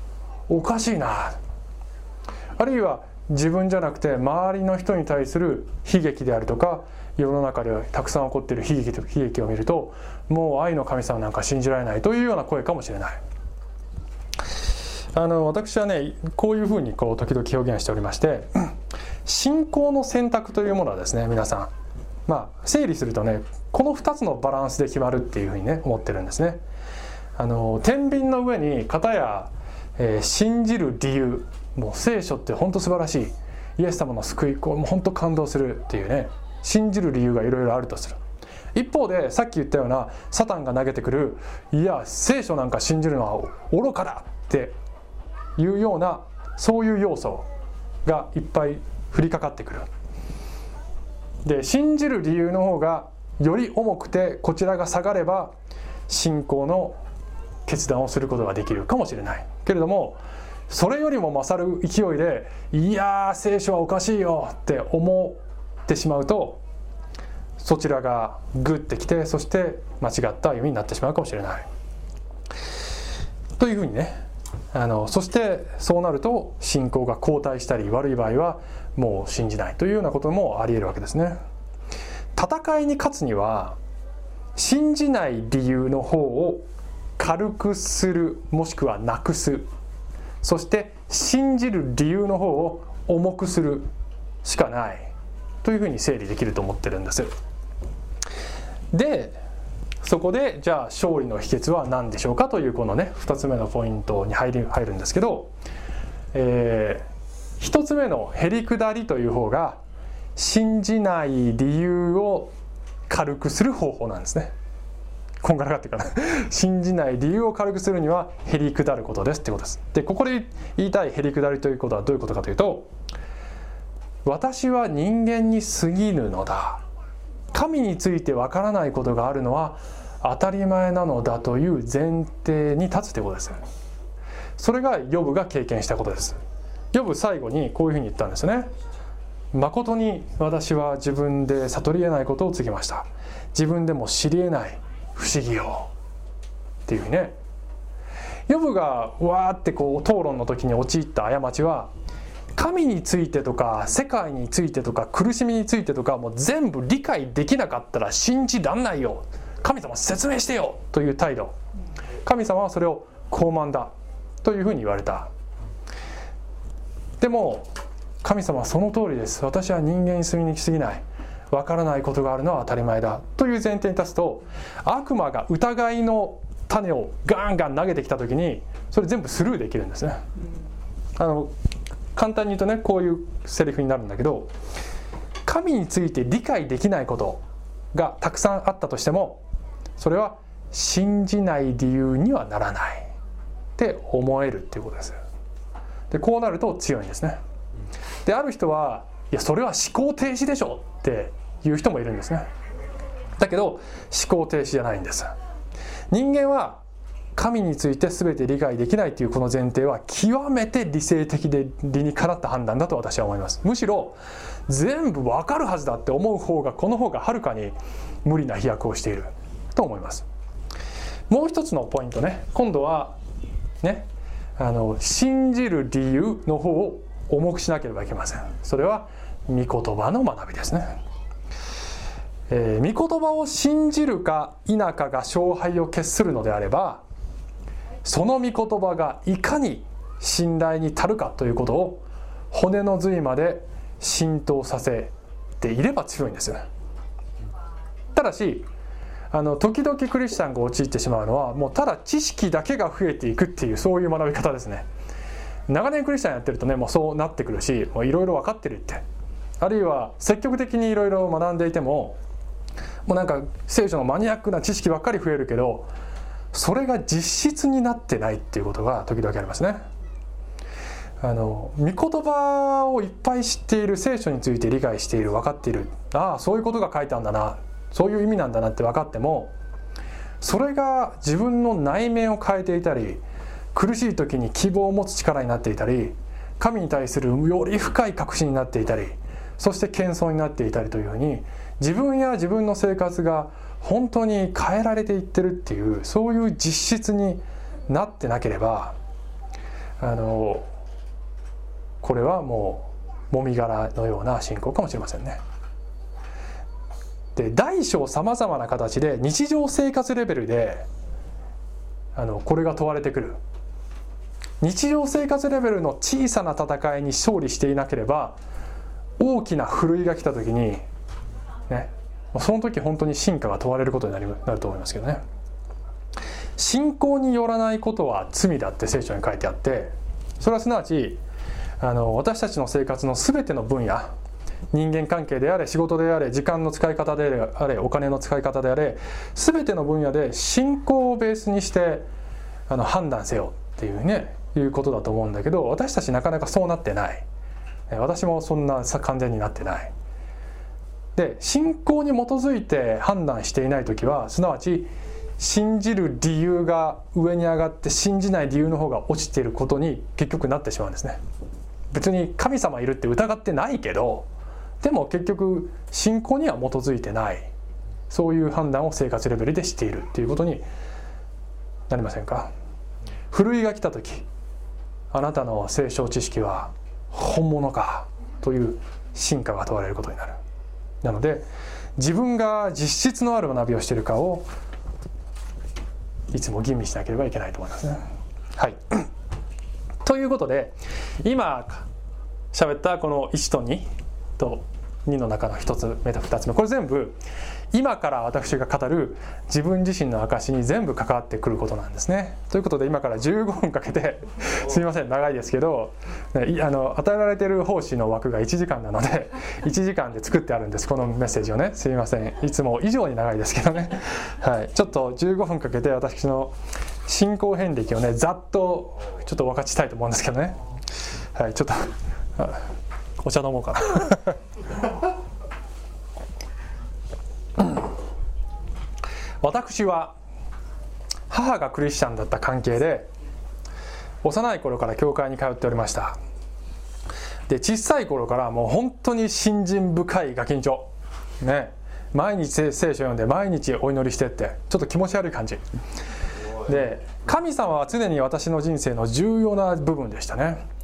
おかしいな。あるいは自分じゃなくて周りの人に対する悲劇であるとか世の中でたくさん起こっている悲劇と悲劇を見るともう愛の神様なんか信じられないというような声かもしれない。あの私はねこういうふうにこう時々表現しておりまして信仰の選択というものはですね皆さんまあ、整理するとねこの2つのバランスで決まるっていうふうにね思ってるんですね。あの天秤の上に片や、えー、信じる理由もう聖書って本当素晴らしい。イエス様の救いこれも本当感動するっていうね信じる理由がいろいろあるとする。一方でさっき言ったようなサタンが投げてくるいや聖書なんか信じるのは愚かだっていうようなそういう要素がいっぱい降りかかってくる。で信じる理由の方がより重くてこちらが下がれば信仰の決断をすることができるかもしれないけれどもそれよりも勝る勢いで「いや聖書はおかしいよ」って思ってしまうとそちらがグッてきてそして間違った歩みになってしまうかもしれない。というふうにねあのそしてそうなると信仰が後退したり悪い場合はもう信じないというようなこともありえるわけですね。戦いに勝つには信じない理由の方を軽くするもしくはなくすそして信じる理由の方を重くするしかないというふうに整理できると思ってるんです。でそこでじゃあ勝利の秘訣は何でしょうかというこのね2つ目のポイントに入り入るんですけど、えー、1つ目のへりくだりという方が信じない理由を軽くする方法なんですね。こんがらがってから 信じない理由を軽くするにはへりくだることですってことです。でここで言いたいへりくだりということはどういうことかというと私は人間に過ぎぬのだ神についてわからないことがあるのは当たり前なのだという前提に立つということですそれがヨブが経験したことです。ヨブ最後にこういうふうに言ったんですね誠に私は自分で悟り得ないことを告げました。自分でも知り得ない不思議をっていうふうにね。ヨブがわーってこう討論の時に陥った過ちは神についてとか世界についてとか苦しみについてとかもう全部理解できなかったら信じらんないよ。神様説明してよという態度。神様はそれを傲慢だというふうに言われた。でも神様はその通りです。私は人間に住みに来すぎない。わからないことがあるのは当たり前だという前提に立つと悪魔が疑いの種をガンガン投げてきた時にそれ全部スルーできるんですね。あの簡単に言うとねこういうセリフになるんだけど神について理解できないことがたくさんあったとしてもそれは信じない理由にはならない。って思えるっていうことです。でこうなると強いんですね。である人はいやそれは思考停止でしょ。っていう人もいるんですね。だけど思考停止じゃないんです。人間は神について全て理解できないというこの前提は極めて理性的で理にかなった判断だと私は思います。むしろ全部わかるはずだって思う方がこの方がはるかに無理な飛躍をしている。と思います。もう一つのポイントね。今度はねあの信じる理由の方を重くしなければいけません。それは御言葉の学びですね。えー、御言葉を信じるか否かが勝敗を決するのであればその御言葉がいかに信頼に足るかということを骨の髄まで浸透させていれば強いんですただしあの時々クリスチャンが陥ってしまうのはもうただ知識だけが増えていくっていうそういう学び方ですね。長年クリスチャンやってるとねもうそうなってくるしいろいろ分かってるって。あるいは積極的にいろいろ学んでいてももうなんか聖書のマニアックな知識ばっかり増えるけどそれが実質になってないっていうことが時々ありますね。あの御言葉をいっぱい知っている聖書について理解している分かっている。ああそういうことが書いてあるんだな。そういう意味なんだなって分かってもそれが自分の内面を変えていたり苦しい時に希望を持つ力になっていたり神に対するより深い確信になっていたりそして謙遜になっていたりというふうに自分や自分の生活が本当に変えられていってるっていうそういう実質になってなければあのこれはもうもみ殻のような信仰かもしれませんね。で大小さまざまな形で日常生活レベルであのこれが問われてくる。日常生活レベルの小さな戦いに勝利していなければ大きなふるいが来た時にねその時本当に進化が問われることになりなると思いますけどね。信仰によらないことは罪だって聖書に書いてあってそれはすなわちあの私たちの生活の全ての分野人間関係であれ仕事であれ時間の使い方であれお金の使い方であれ全ての分野で信仰をベースにしてあの判断せよっていうねいうことだと思うんだけど私たちなかなかそうなってない。私もそんな完全になってない。で信仰に基づいて判断していない時はすなわち信じる理由が上に上がって信じない理由の方が落ちていることに結局なってしまうんですね。別に神様いるって疑ってないけどでも結局信仰には基づいてない。そういう判断を生活レベルでしているっていうことになりませんか？ふるいが来た時あなたの聖書知識は本物か？という進化が問われることになる。なので自分が実質のある学びをしているかをいつも吟味しなければいけないと思いますね。はい、ということで今喋ったこの1と2と2の中の1つ目と2つ目これ全部今から私が語る自分自身の証に全部関わってくることなんですね。ということで今から15分かけて すみません長いですけどあの与えられてる奉仕の枠が1時間なので 1時間で作ってあるんですこのメッセージをねすみませんいつも以上に長いですけどね、はい、ちょっと15分かけて私の進行遍歴をねざっとちょっと分かちたいと思うんですけどね。はい、ちょっとお茶飲もうかな。私は母がクリスチャンだった関係で幼い頃から教会に通っておりました。で小さい頃からもう本当に信心深いガキンチョ。ね。毎日聖書読んで毎日お祈りしてってちょっと気持ち悪い感じ。で神様は常に私の人生の重要な部分でしたね。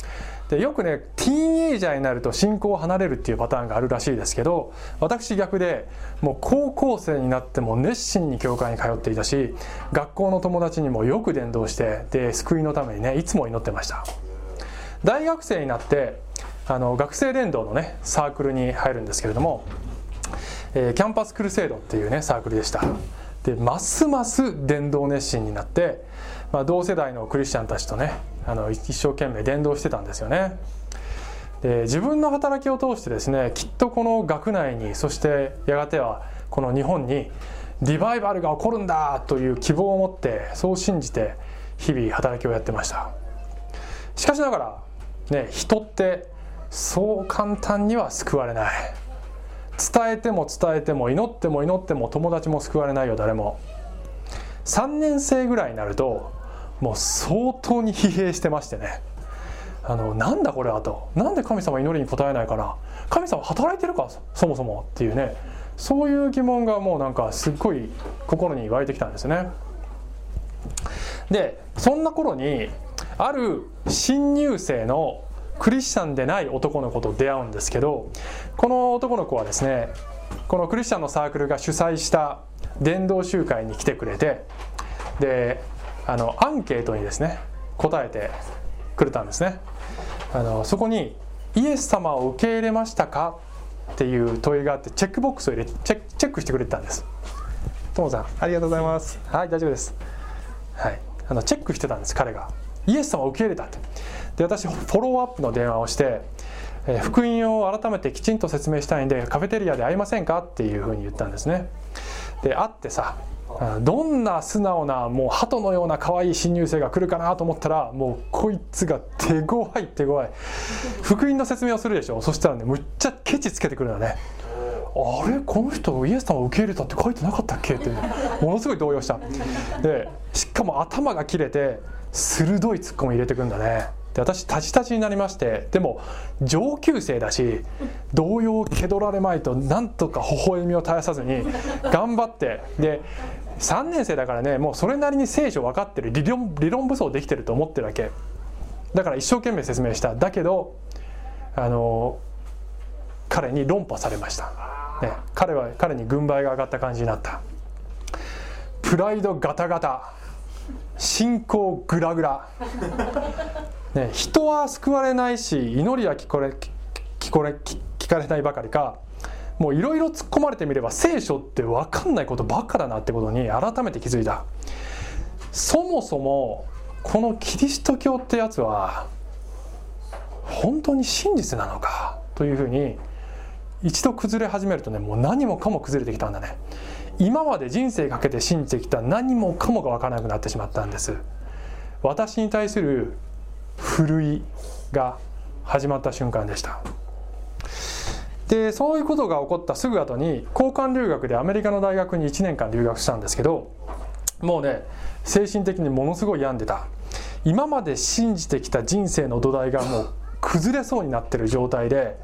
でよくねティーンエイジャーになると信仰を離れるっていうパターンがあるらしいですけど私逆でもう高校生になっても熱心に教会に通っていたし学校の友達にもよく伝道してで救いのためにねいつも祈ってました。大学生になってあの学生伝道のねサークルに入るんですけれども、えー、キャンパスクルセイドっていうねサークルでした。でますます伝道熱心になって、まあ、同世代のクリスチャンたちとねあの一生懸命伝道してたんですよね。で自分の働きを通してですねきっとこの学内にそしてやがてはこの日本にリバイバルが起こるんだという希望を持ってそう信じて日々働きをやってました。しかしながらね人ってそう簡単には救われない。伝えても伝えても祈っても祈っても友達も救われないよ誰も。3年生ぐらいになるともう相当に疲弊してましてね。あのなんだこれはと。なんで神様祈りに応えないかな神様働いてるかそもそもっていうね。そういう疑問がもうなんかすっごい心に湧いてきたんですね。でそんな頃にある新入生のクリスチャンでない男の子と出会うんですけどこの男の子はですねこのクリスチャンのサークルが主催した伝道集会に来てくれてであのアンケートにですね答えてくれたんですね。あのそこに「イエス様を受け入れましたか?」っていう問いがあってチェックボックスを入れチェチェックしてくれてたんです。ともさん。ありがとうございます。はい大丈夫です。はい。あのチェックしてたんです彼が。イエス様を受け入れたって。で私フォローアップの電話をしてえ福音を改めてきちんと説明したいんでカフェテリアで会いませんか？っていうふうに言ったんですね。で会ってさどんな素直なもう鳩のような可愛い新入生が来るかなと思ったらもうこいつが手強い手強い。福音の説明をするでしょ。そしたらねむっちゃケチつけてくるんだね。あれ？この人イエス様を受け入れたって書いてなかったっけ？って。ものすごい動揺した。でしかも頭が切れて鋭いツッコミ入れてくんだね。で私たちたちになりましてでも上級生だし動揺を蹴取られまいとなんとか微笑みを絶やさずに頑張ってで3年生だからねもうそれなりに聖書分かってる理論理論武装できてると思ってるわけ。だから一生懸命説明した。だけどあの彼に論破されました、ね、彼は彼に軍配が上がった感じになった。プライドガタガタ。信仰グラグラ。ね、人は救われないし祈りは聞これ聞これ聞かれないばかりかもういろいろ突っ込まれてみれば聖書って分かんないことばっかだなってことに改めて気づいた。そもそもこのキリスト教ってやつは本当に真実なのかというふうに一度崩れ始めるとねもう何もかも崩れてきたんだね。今まで人生かけて信じてきた何もかもが分からなくなってしまったんです。私に対するふるいが始まった瞬間でした。でそういうことが起こったすぐ後に交換留学でアメリカの大学に1年間留学したんですけどもうね精神的にものすごい病んでた。今まで信じてきた人生の土台がもう崩れそうになってる状態で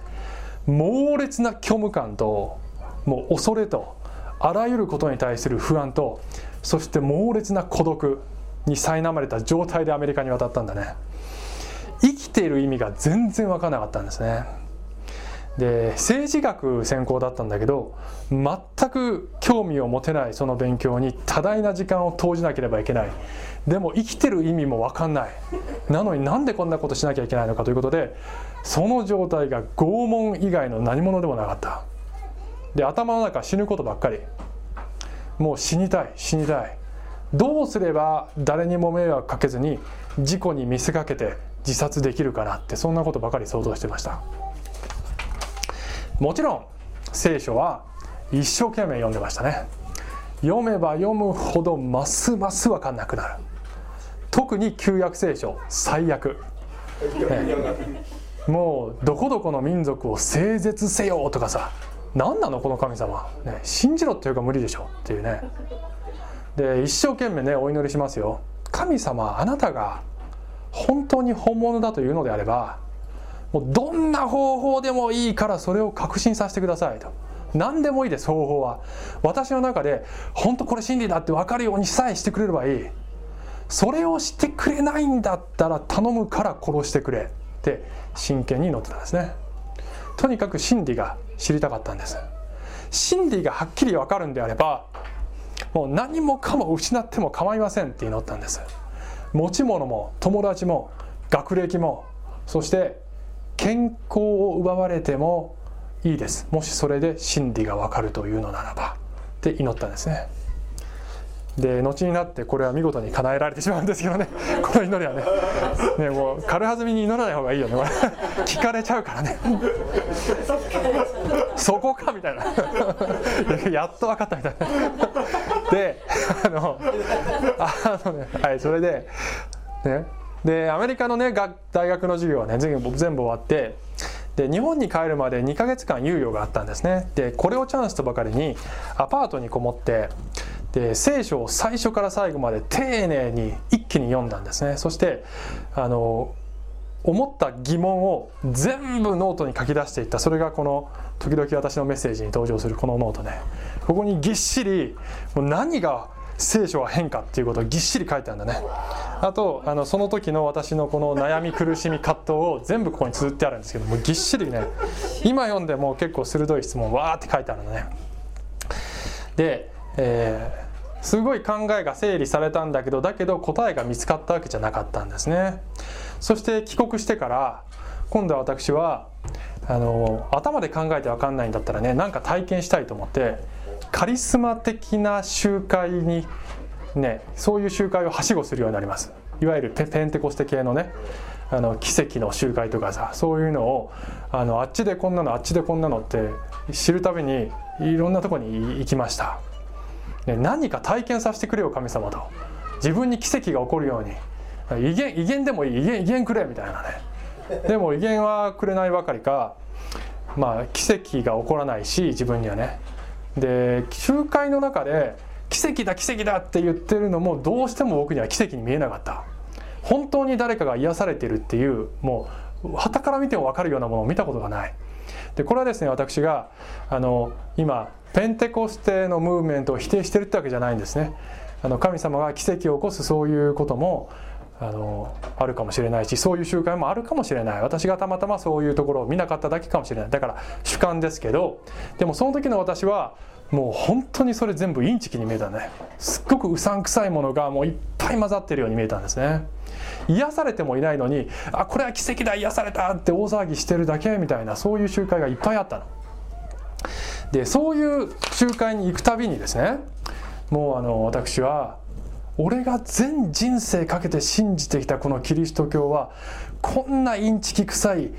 猛烈な虚無感ともう恐れとあらゆることに対する不安とそして猛烈な孤独に苛まれた状態でアメリカに渡ったんだね。生きている意味が全然分からなかったんですね。で政治学専攻だったんだけど全く興味を持てないその勉強に多大な時間を投じなければいけない。でも生きてる意味も分かんない。なのになんでこんなことしなきゃいけないのかということでその状態が拷問以外の何者でもなかった。で頭の中死ぬことばっかり。もう死にたい死にたい。どうすれば誰にも迷惑かけずに事故に見せかけて自殺できるかなってそんなことばかり想像してました。もちろん聖書は一生懸命読んでましたね。読めば読むほどますます分かんなくなる。特に旧約聖書最悪、ね、もうどこどこの民族を整絶せよとかさ何なのこの神様、ね、信じろっていうか無理でしょっていうね。で一生懸命ねお祈りしますよ。神様あなたが本当に本物だというのであればもうどんな方法でもいいからそれを確信させてくださいと。何でもいいです方法は。私の中で本当これ真理だって分かるようにさえしてくれればいい。それをしてくれないんだったら頼むから殺してくれ。って真剣に乗ってたんですね。とにかく真理が知りたかったんです。真理がはっきり分かるんであればもう何もかも失っても構いませんって祈ったんです。持ち物も友達も学歴もそして健康を奪われてもいいです。もしそれで真理が分かるというのならば。って祈ったんですね。で後になってこれは見事に叶えられてしまうんですけどね。この祈りはね。ねもう軽はずみに祈らない方がいいよね。これ。聞かれちゃうからね。そこかみたいな。やっと分かったみたいなであのあのねはいそれでね。でアメリカのね大学の授業はね全部全部終わってで日本に帰るまで2ヶ月間猶予があったんですね。でこれをチャンスとばかりにアパートにこもってで聖書を最初から最後まで丁寧に一気に読んだんですね。そしてあの思った疑問を全部ノートに書き出していった。それがこの時々私のメッセージに登場するこのノートね。ここにぎっしりもう何が聖書は変化っていうことをぎっしり書いてあるんだね。あとあのその時の私のこの悩み苦しみ葛藤を全部ここに綴ってあるんですけどもぎっしりね。今読んでも結構鋭い質問わーって書いてあるのね。で、えー、すごい考えが整理されたんだけどだけど答えが見つかったわけじゃなかったんですね。そして帰国してから今度は私はあの頭で考えて分かんないんだったらね何か体験したいと思ってカリスマ的な集会にねそういう集会をはしごするようになります。いわゆるペンテコステ系のねあの奇跡の集会とかさそういうのをあのあっちでこんなのあっちでこんなのって知るたびにいろんなとこに行きました、ね、何か体験させてくれよ神様と。自分に奇跡が起こるように。威厳威厳でもいい威厳威厳くれみたいなね。でも威厳はくれないばかりかまあ奇跡が起こらないし自分にはね。で集会の中で奇跡だ奇跡だって言ってるのもどうしても僕には奇跡に見えなかった。本当に誰かが癒されてるっていうもう旗から見ても分かるようなものを見たことがない。でこれはですね私があの今ペンテコステのムーブメントを否定してるってわけじゃないんですね。あの神様が奇跡を起こすそういうこともあのあるかもしれないしそういう習慣もあるかもしれない。私がたまたまそういうところを見なかっただけかもしれない。だから主観ですけどでもその時の私はもう本当にそれ全部インチキに見えたね。すっごくうさんくさいものがもういっぱい混ざってるように見えたんですね。癒されてもいないのにあこれは奇跡だ癒されたって大騒ぎしてるだけみたいなそういう集会がいっぱいあったの。でそういう集会に行くたびにですねもうあの私は俺が全人生かけて信じてきたこのキリスト教はこんなインチキ臭い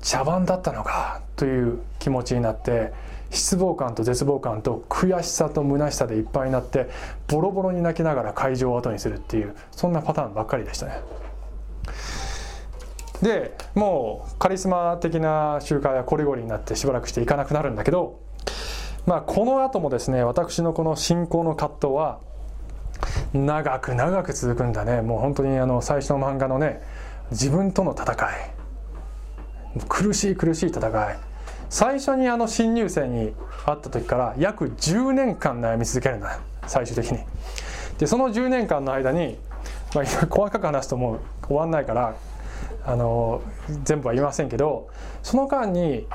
茶番だったのかという気持ちになって失望感と絶望感と悔しさと虚しさでいっぱいになってボロボロに泣きながら会場を後にするっていうそんなパターンばっかりでしたね。でもうカリスマ的な集会はこりごりになってしばらくしていかなくなるんだけど、まあ、この後もですね私のこの信仰の葛藤は長く長く続くんだね。もう本当にあの最初の漫画のね自分との戦い。苦しい苦しい戦い。最初にあの新入生に会った時から約10年間悩み続けるんだ最終的に。でその10年間の間に、まあ、細かく話すともう終わんないからあの全部は言いませんけどその間に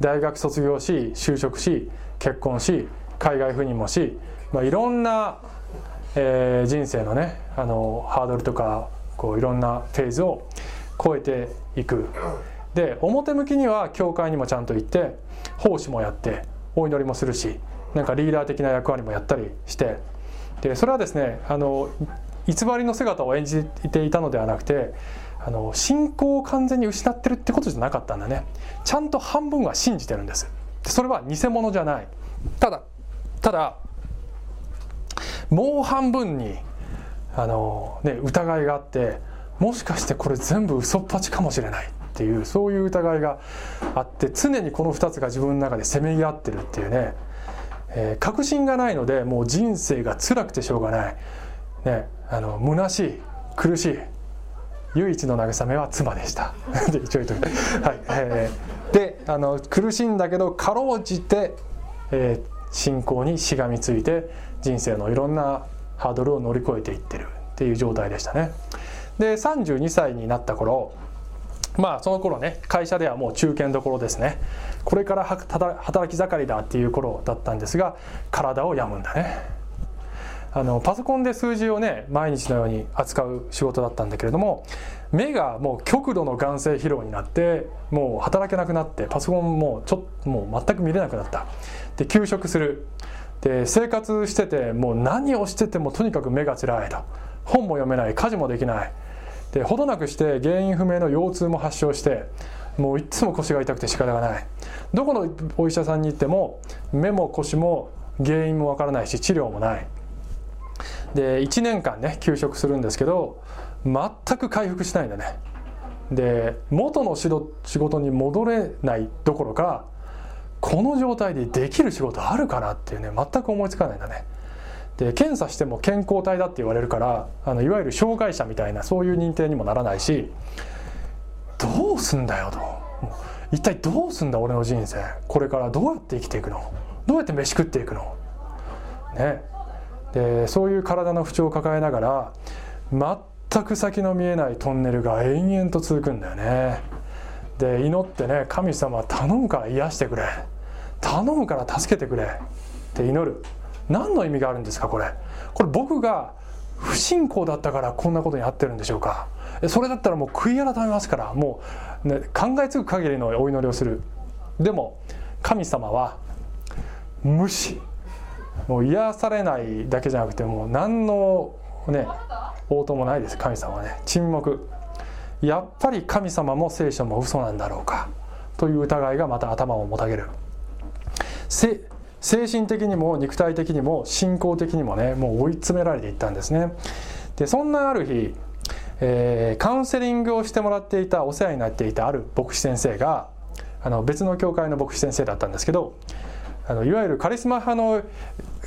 大学卒業し就職し結婚し海外赴任もし、まあ、いろんなえー、人生のねあのハードルとかこういろんなフェーズを超えていく。で表向きには教会にもちゃんと行って奉仕もやってお祈りもするしなんかリーダー的な役割もやったりして。でそれはですねあの偽りの姿を演じていたのではなくてあの信仰を完全に失ってるってことじゃなかったんだね。ちゃんと半分は信じてるんです。それは偽物じゃない。ただただもう半分にあの、ね、疑いがあってもしかしてこれ全部嘘っぱちかもしれないっていうそういう疑いがあって常にこの2つが自分の中でせめぎ合ってるっていうね、えー、確信がないのでもう人生が辛くてしょうがない、ね、あの虚しい苦しい唯一の慰めは妻でした。で一応言っとはい。えー、であの苦しいんだけどかろうじて、えー、信仰にしがみついて人生のいろんなハードルを乗り越えていってるっていう状態でしたね。で32歳になった頃まあその頃ね会社ではもう中堅どころですね。これから働き盛りだっていう頃だったんですが体を病むんだね。あのパソコンで数字をね毎日のように扱う仕事だったんだけれども目がもう極度の眼性疲労になってもう働けなくなってパソコンもちょっもう全く見れなくなった。で休職する。で生活しててもう何をしててもとにかく目がつらいと。本も読めない。家事もできない。でほどなくして原因不明の腰痛も発症してもういつも腰が痛くて仕方がない。どこのお医者さんに行っても目も腰も原因もわからないし治療もない。で1年間ね休職するんですけど全く回復しないんだね。で元の仕事に戻れないどころかこの状態でできる仕事あるかなっていうね全く思いつかないんだね。で検査しても健康体だって言われるからあのいわゆる障害者みたいなそういう認定にもならないしどうすんだよと。一体どうすんだ俺の人生。これからどうやって生きていくの？どうやって飯食っていくの？ね。でそういう体の不調を抱えながら全く先の見えないトンネルが延々と続くんだよね。で祈ってね神様頼むから癒してくれ。頼むから助けてくれ。って祈る。何の意味があるんですかこれ。これ僕が不信仰だったからこんなことにあってるんでしょうか。それだったらもう悔い改めますから。もう、ね、考えつく限りのお祈りをする。でも神様は無視。もう癒されないだけじゃなくてもう何のね応答もないです。神様はね。沈黙。やっぱり神様も聖書も嘘なんだろうか。という疑いがまた頭をもたげる。精神的にも肉体的にも信仰的にもねもう追い詰められていったんですねでそんなある日、えー、カウンセリングをしてもらっていたお世話になっていたある牧師先生があの別の教会の牧師先生だったんですけどあのいわゆるカリスマ派の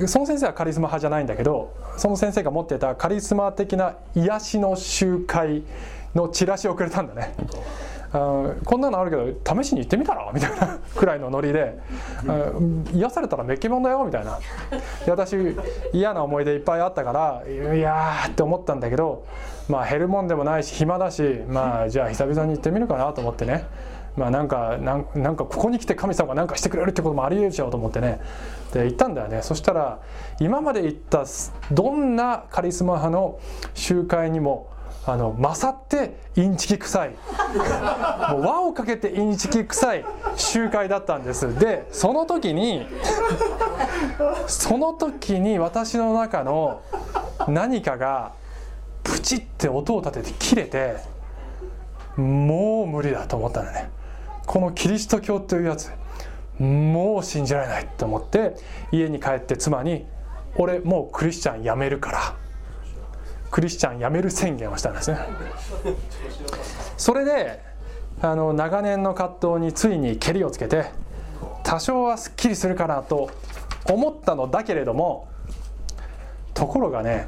その先生はカリスマ派じゃないんだけどその先生が持っていたカリスマ的な癒しの集会のチラシをくれたんだね。あこんなのあるけど試しに行ってみたら？みたいな くらいのノリで。癒されたらめっきもんだよ？みたいな。私嫌な思い出いっぱいあったからいやーって思ったんだけどまあ減るもんでもないし暇だしまあじゃあ久々に行ってみるかなと思ってね。まあなんかなんなんかここに来て神様が何かしてくれるってこともありえるしょうと思ってね。で行ったんだよね。そしたら今まで行ったどんなカリスマ派の集会にもあの勝ってインチキ臭い。もう輪をかけてインチキ臭い集会だったんです。でその時にその時に私の中の何かがプチって音を立てて切れてもう無理だと思ったんだね。このキリスト教というやつもう信じられないと思って家に帰って妻に「俺もうクリスチャンやめるから」クリスチャン辞める宣言をしたんですね。それであの長年の葛藤についにけりをつけて多少はすっきりするかなと思ったのだけれどもところがね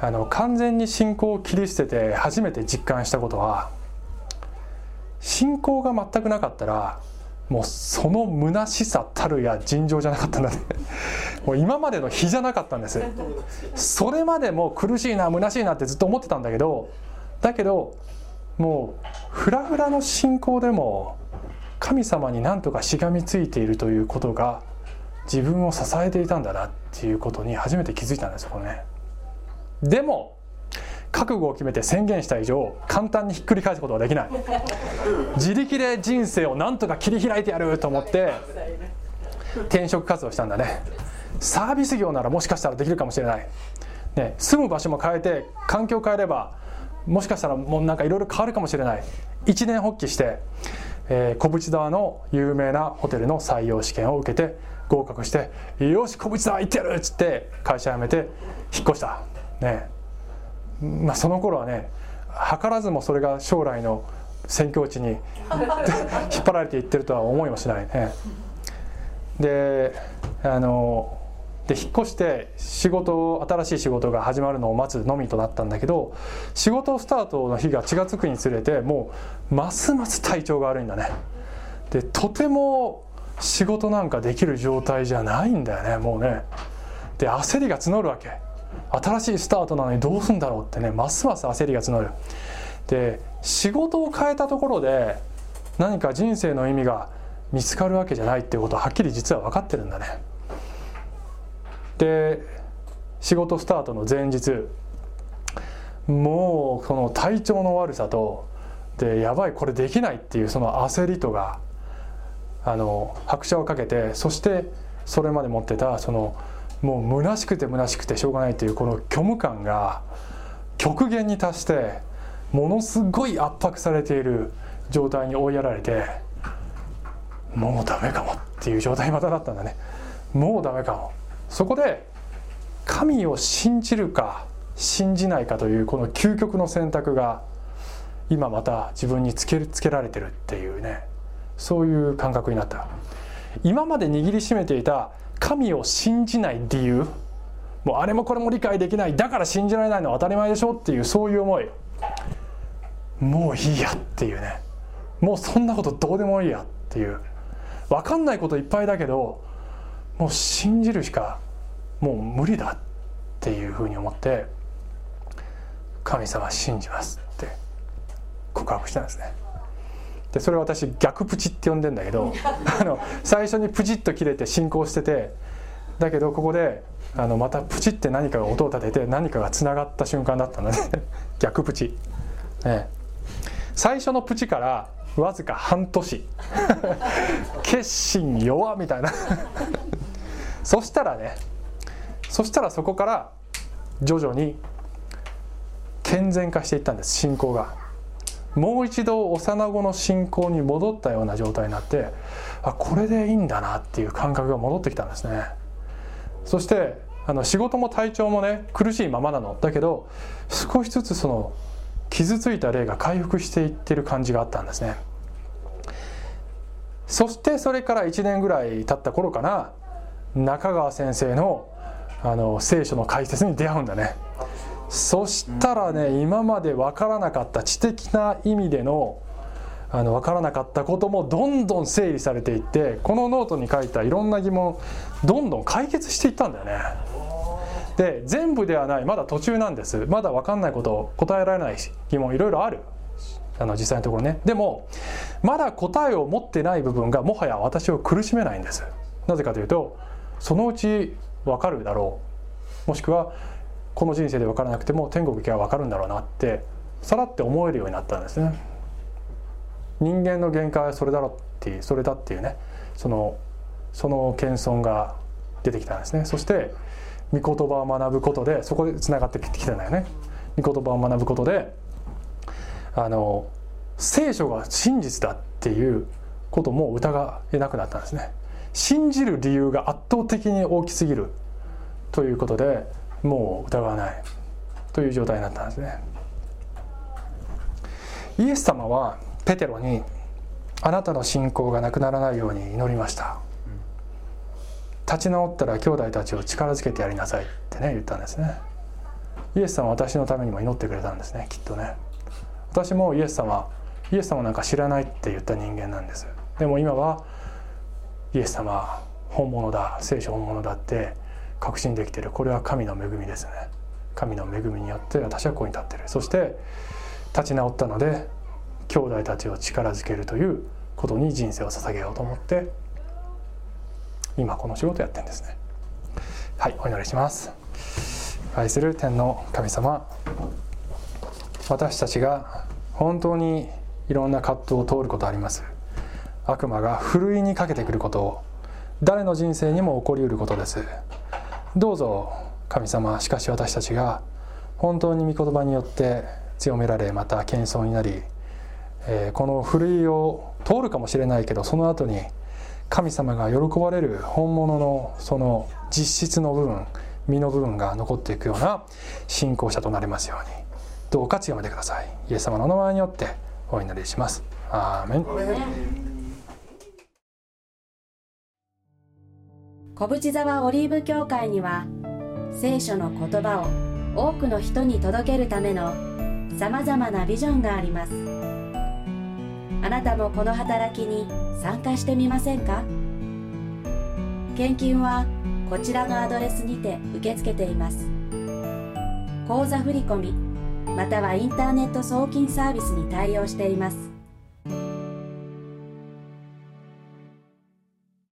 あの完全に信仰を切り捨てて初めて実感したことは信仰が全くなかったらもうその虚しさたるや尋常じゃなかったんだね。もう今までの比じゃなかったんです。それまでも苦しいな虚しいなってずっと思ってたんだけどだけどもうフラフラの信仰でも神様に何とかしがみついているということが自分を支えていたんだなっていうことに初めて気づいたんですこれね。でも覚悟を決めて宣言した以上簡単にひっくり返すことはできない。自力で人生をなんとか切り開いてやると思って転職活動したんだね。サービス業ならもしかしたらできるかもしれない、ね、住む場所も変えて環境を変えればもしかしたらもうなんかいろいろ変わるかもしれない。一年発起して、えー、小淵沢の有名なホテルの採用試験を受けて合格して「よし小淵沢行ってやる!」っつって会社辞めて引っ越した。ね。まあ、その頃はね図らずもそれが将来の宣教地に 引っ張られていってるとは思いもしないね。であので引っ越して仕事新しい仕事が始まるのを待つのみとなったんだけど仕事スタートの日が近づくにつれてもうますます体調が悪いんだね。でとても仕事なんかできる状態じゃないんだよねもうね。で焦りが募るわけ。新しいスタートなのにどうすんだろうってねますます焦りが募る。で仕事を変えたところで何か人生の意味が見つかるわけじゃないっていうことははっきり実は分かってるんだね。で仕事スタートの前日もうその体調の悪さとでやばいこれできないっていうその焦りとがあの拍車をかけてそしてそれまで持ってたそのもう虚しくて虚しくてしょうがないというこの虚無感が極限に達してものすごい圧迫されている状態に追いやられてもうダメかもっていう状態まただったんだね。もうダメかも。そこで神を信じるか信じないかというこの究極の選択が今また自分につけつけられてるっていうね。そういう感覚になった。今まで握りしめていた神を信じない理由。もうあれもこれも理解できない。だから信じられないのは当たり前でしょっていうそういう思い。もういいやっていうね。もうそんなことどうでもいいやっていう。分かんないこといっぱいだけどもう信じるしかもう無理だっていうふうに思って神様信じますって告白したんですね。でそれ私逆プチって呼んでんだけど あの最初にプチッと切れて進行しててだけどここであのまたプチって何かが音を立てて何かがつながった瞬間だったので 逆プチ、ね、最初のプチからわずか半年。決心弱みたいな。そしたらねそしたらそこから徐々に健全化していったんです信仰がもう一度幼子の信仰に戻ったような状態になってあこれでいいんだなっていう感覚が戻ってきたんですね。そしてあの仕事も体調もね苦しいままなの。だけど少しずつその傷ついた霊が回復していってる感じがあったんですね。そしてそれから1年ぐらい経った頃かな中川先生のあの聖書の解説に出会うんだね。そしたらね今まで分からなかった知的な意味でのあの分からなかったこともどんどん整理されていってこのノートに書いたいろんな疑問どんどん解決していったんだよね。で全部ではないまだ途中なんです。まだ分かんないこと答えられない疑問いろいろある。あの実際のところね。でもまだ答えを持ってない部分がもはや私を苦しめないんです。なぜかというとそのうち分かるだろう。もしくはこの人生で分からなくても天国行けば分かるんだろうなってさらって思えるようになったんですね。人間の限界はそれだろっていうそれだっていうねそのその謙遜が出てきたんですね。そして御言葉を学ぶことでそこでつながってきたんだよね。御言葉を学ぶことであの聖書が真実だっていうことも疑えなくなったんですね。信じる理由が圧倒的に大きすぎるということでもう疑わないという状態になったんですね。イエス様はペテロにあなたの信仰がなくならないように祈りました。立ち直ったら兄弟たちを力づけてやりなさいってね言ったんですね。イエス様は私のためにも祈ってくれたんですねきっとね。私もイエス様イエス様なんか知らないって言った人間なんです。でも今はイエス様本物だ聖書本物だって確信できている。これは神の恵みですね。神の恵みによって私はここに立ってる。そして立ち直ったので兄弟たちを力づけるということに人生を捧げようと思って今この仕事やってんですね。はいお祈りします。愛する天の神様私たちが本当にいろんな葛藤を通ることあります。悪魔がふるいにかけてくることを誰の人生にも起こりうることです。どうぞ神様しかし私たちが本当に御言葉によって強められまた謙遜になり、えー、このふるいを通るかもしれないけどその後に神様が喜ばれる本物のその実質の部分身の部分が残っていくような信仰者となりますようにどうか強めてください。イエス様の名前によってお祈りします。アーメン。小淵沢オリーブ教会には聖書の言葉を多くの人に届けるためのさまざまなビジョンがあります。あなたもこの働きに参加してみませんか？献金はこちらのアドレスにて受け付けています。口座振込またはインターネット送金サービスに対応しています。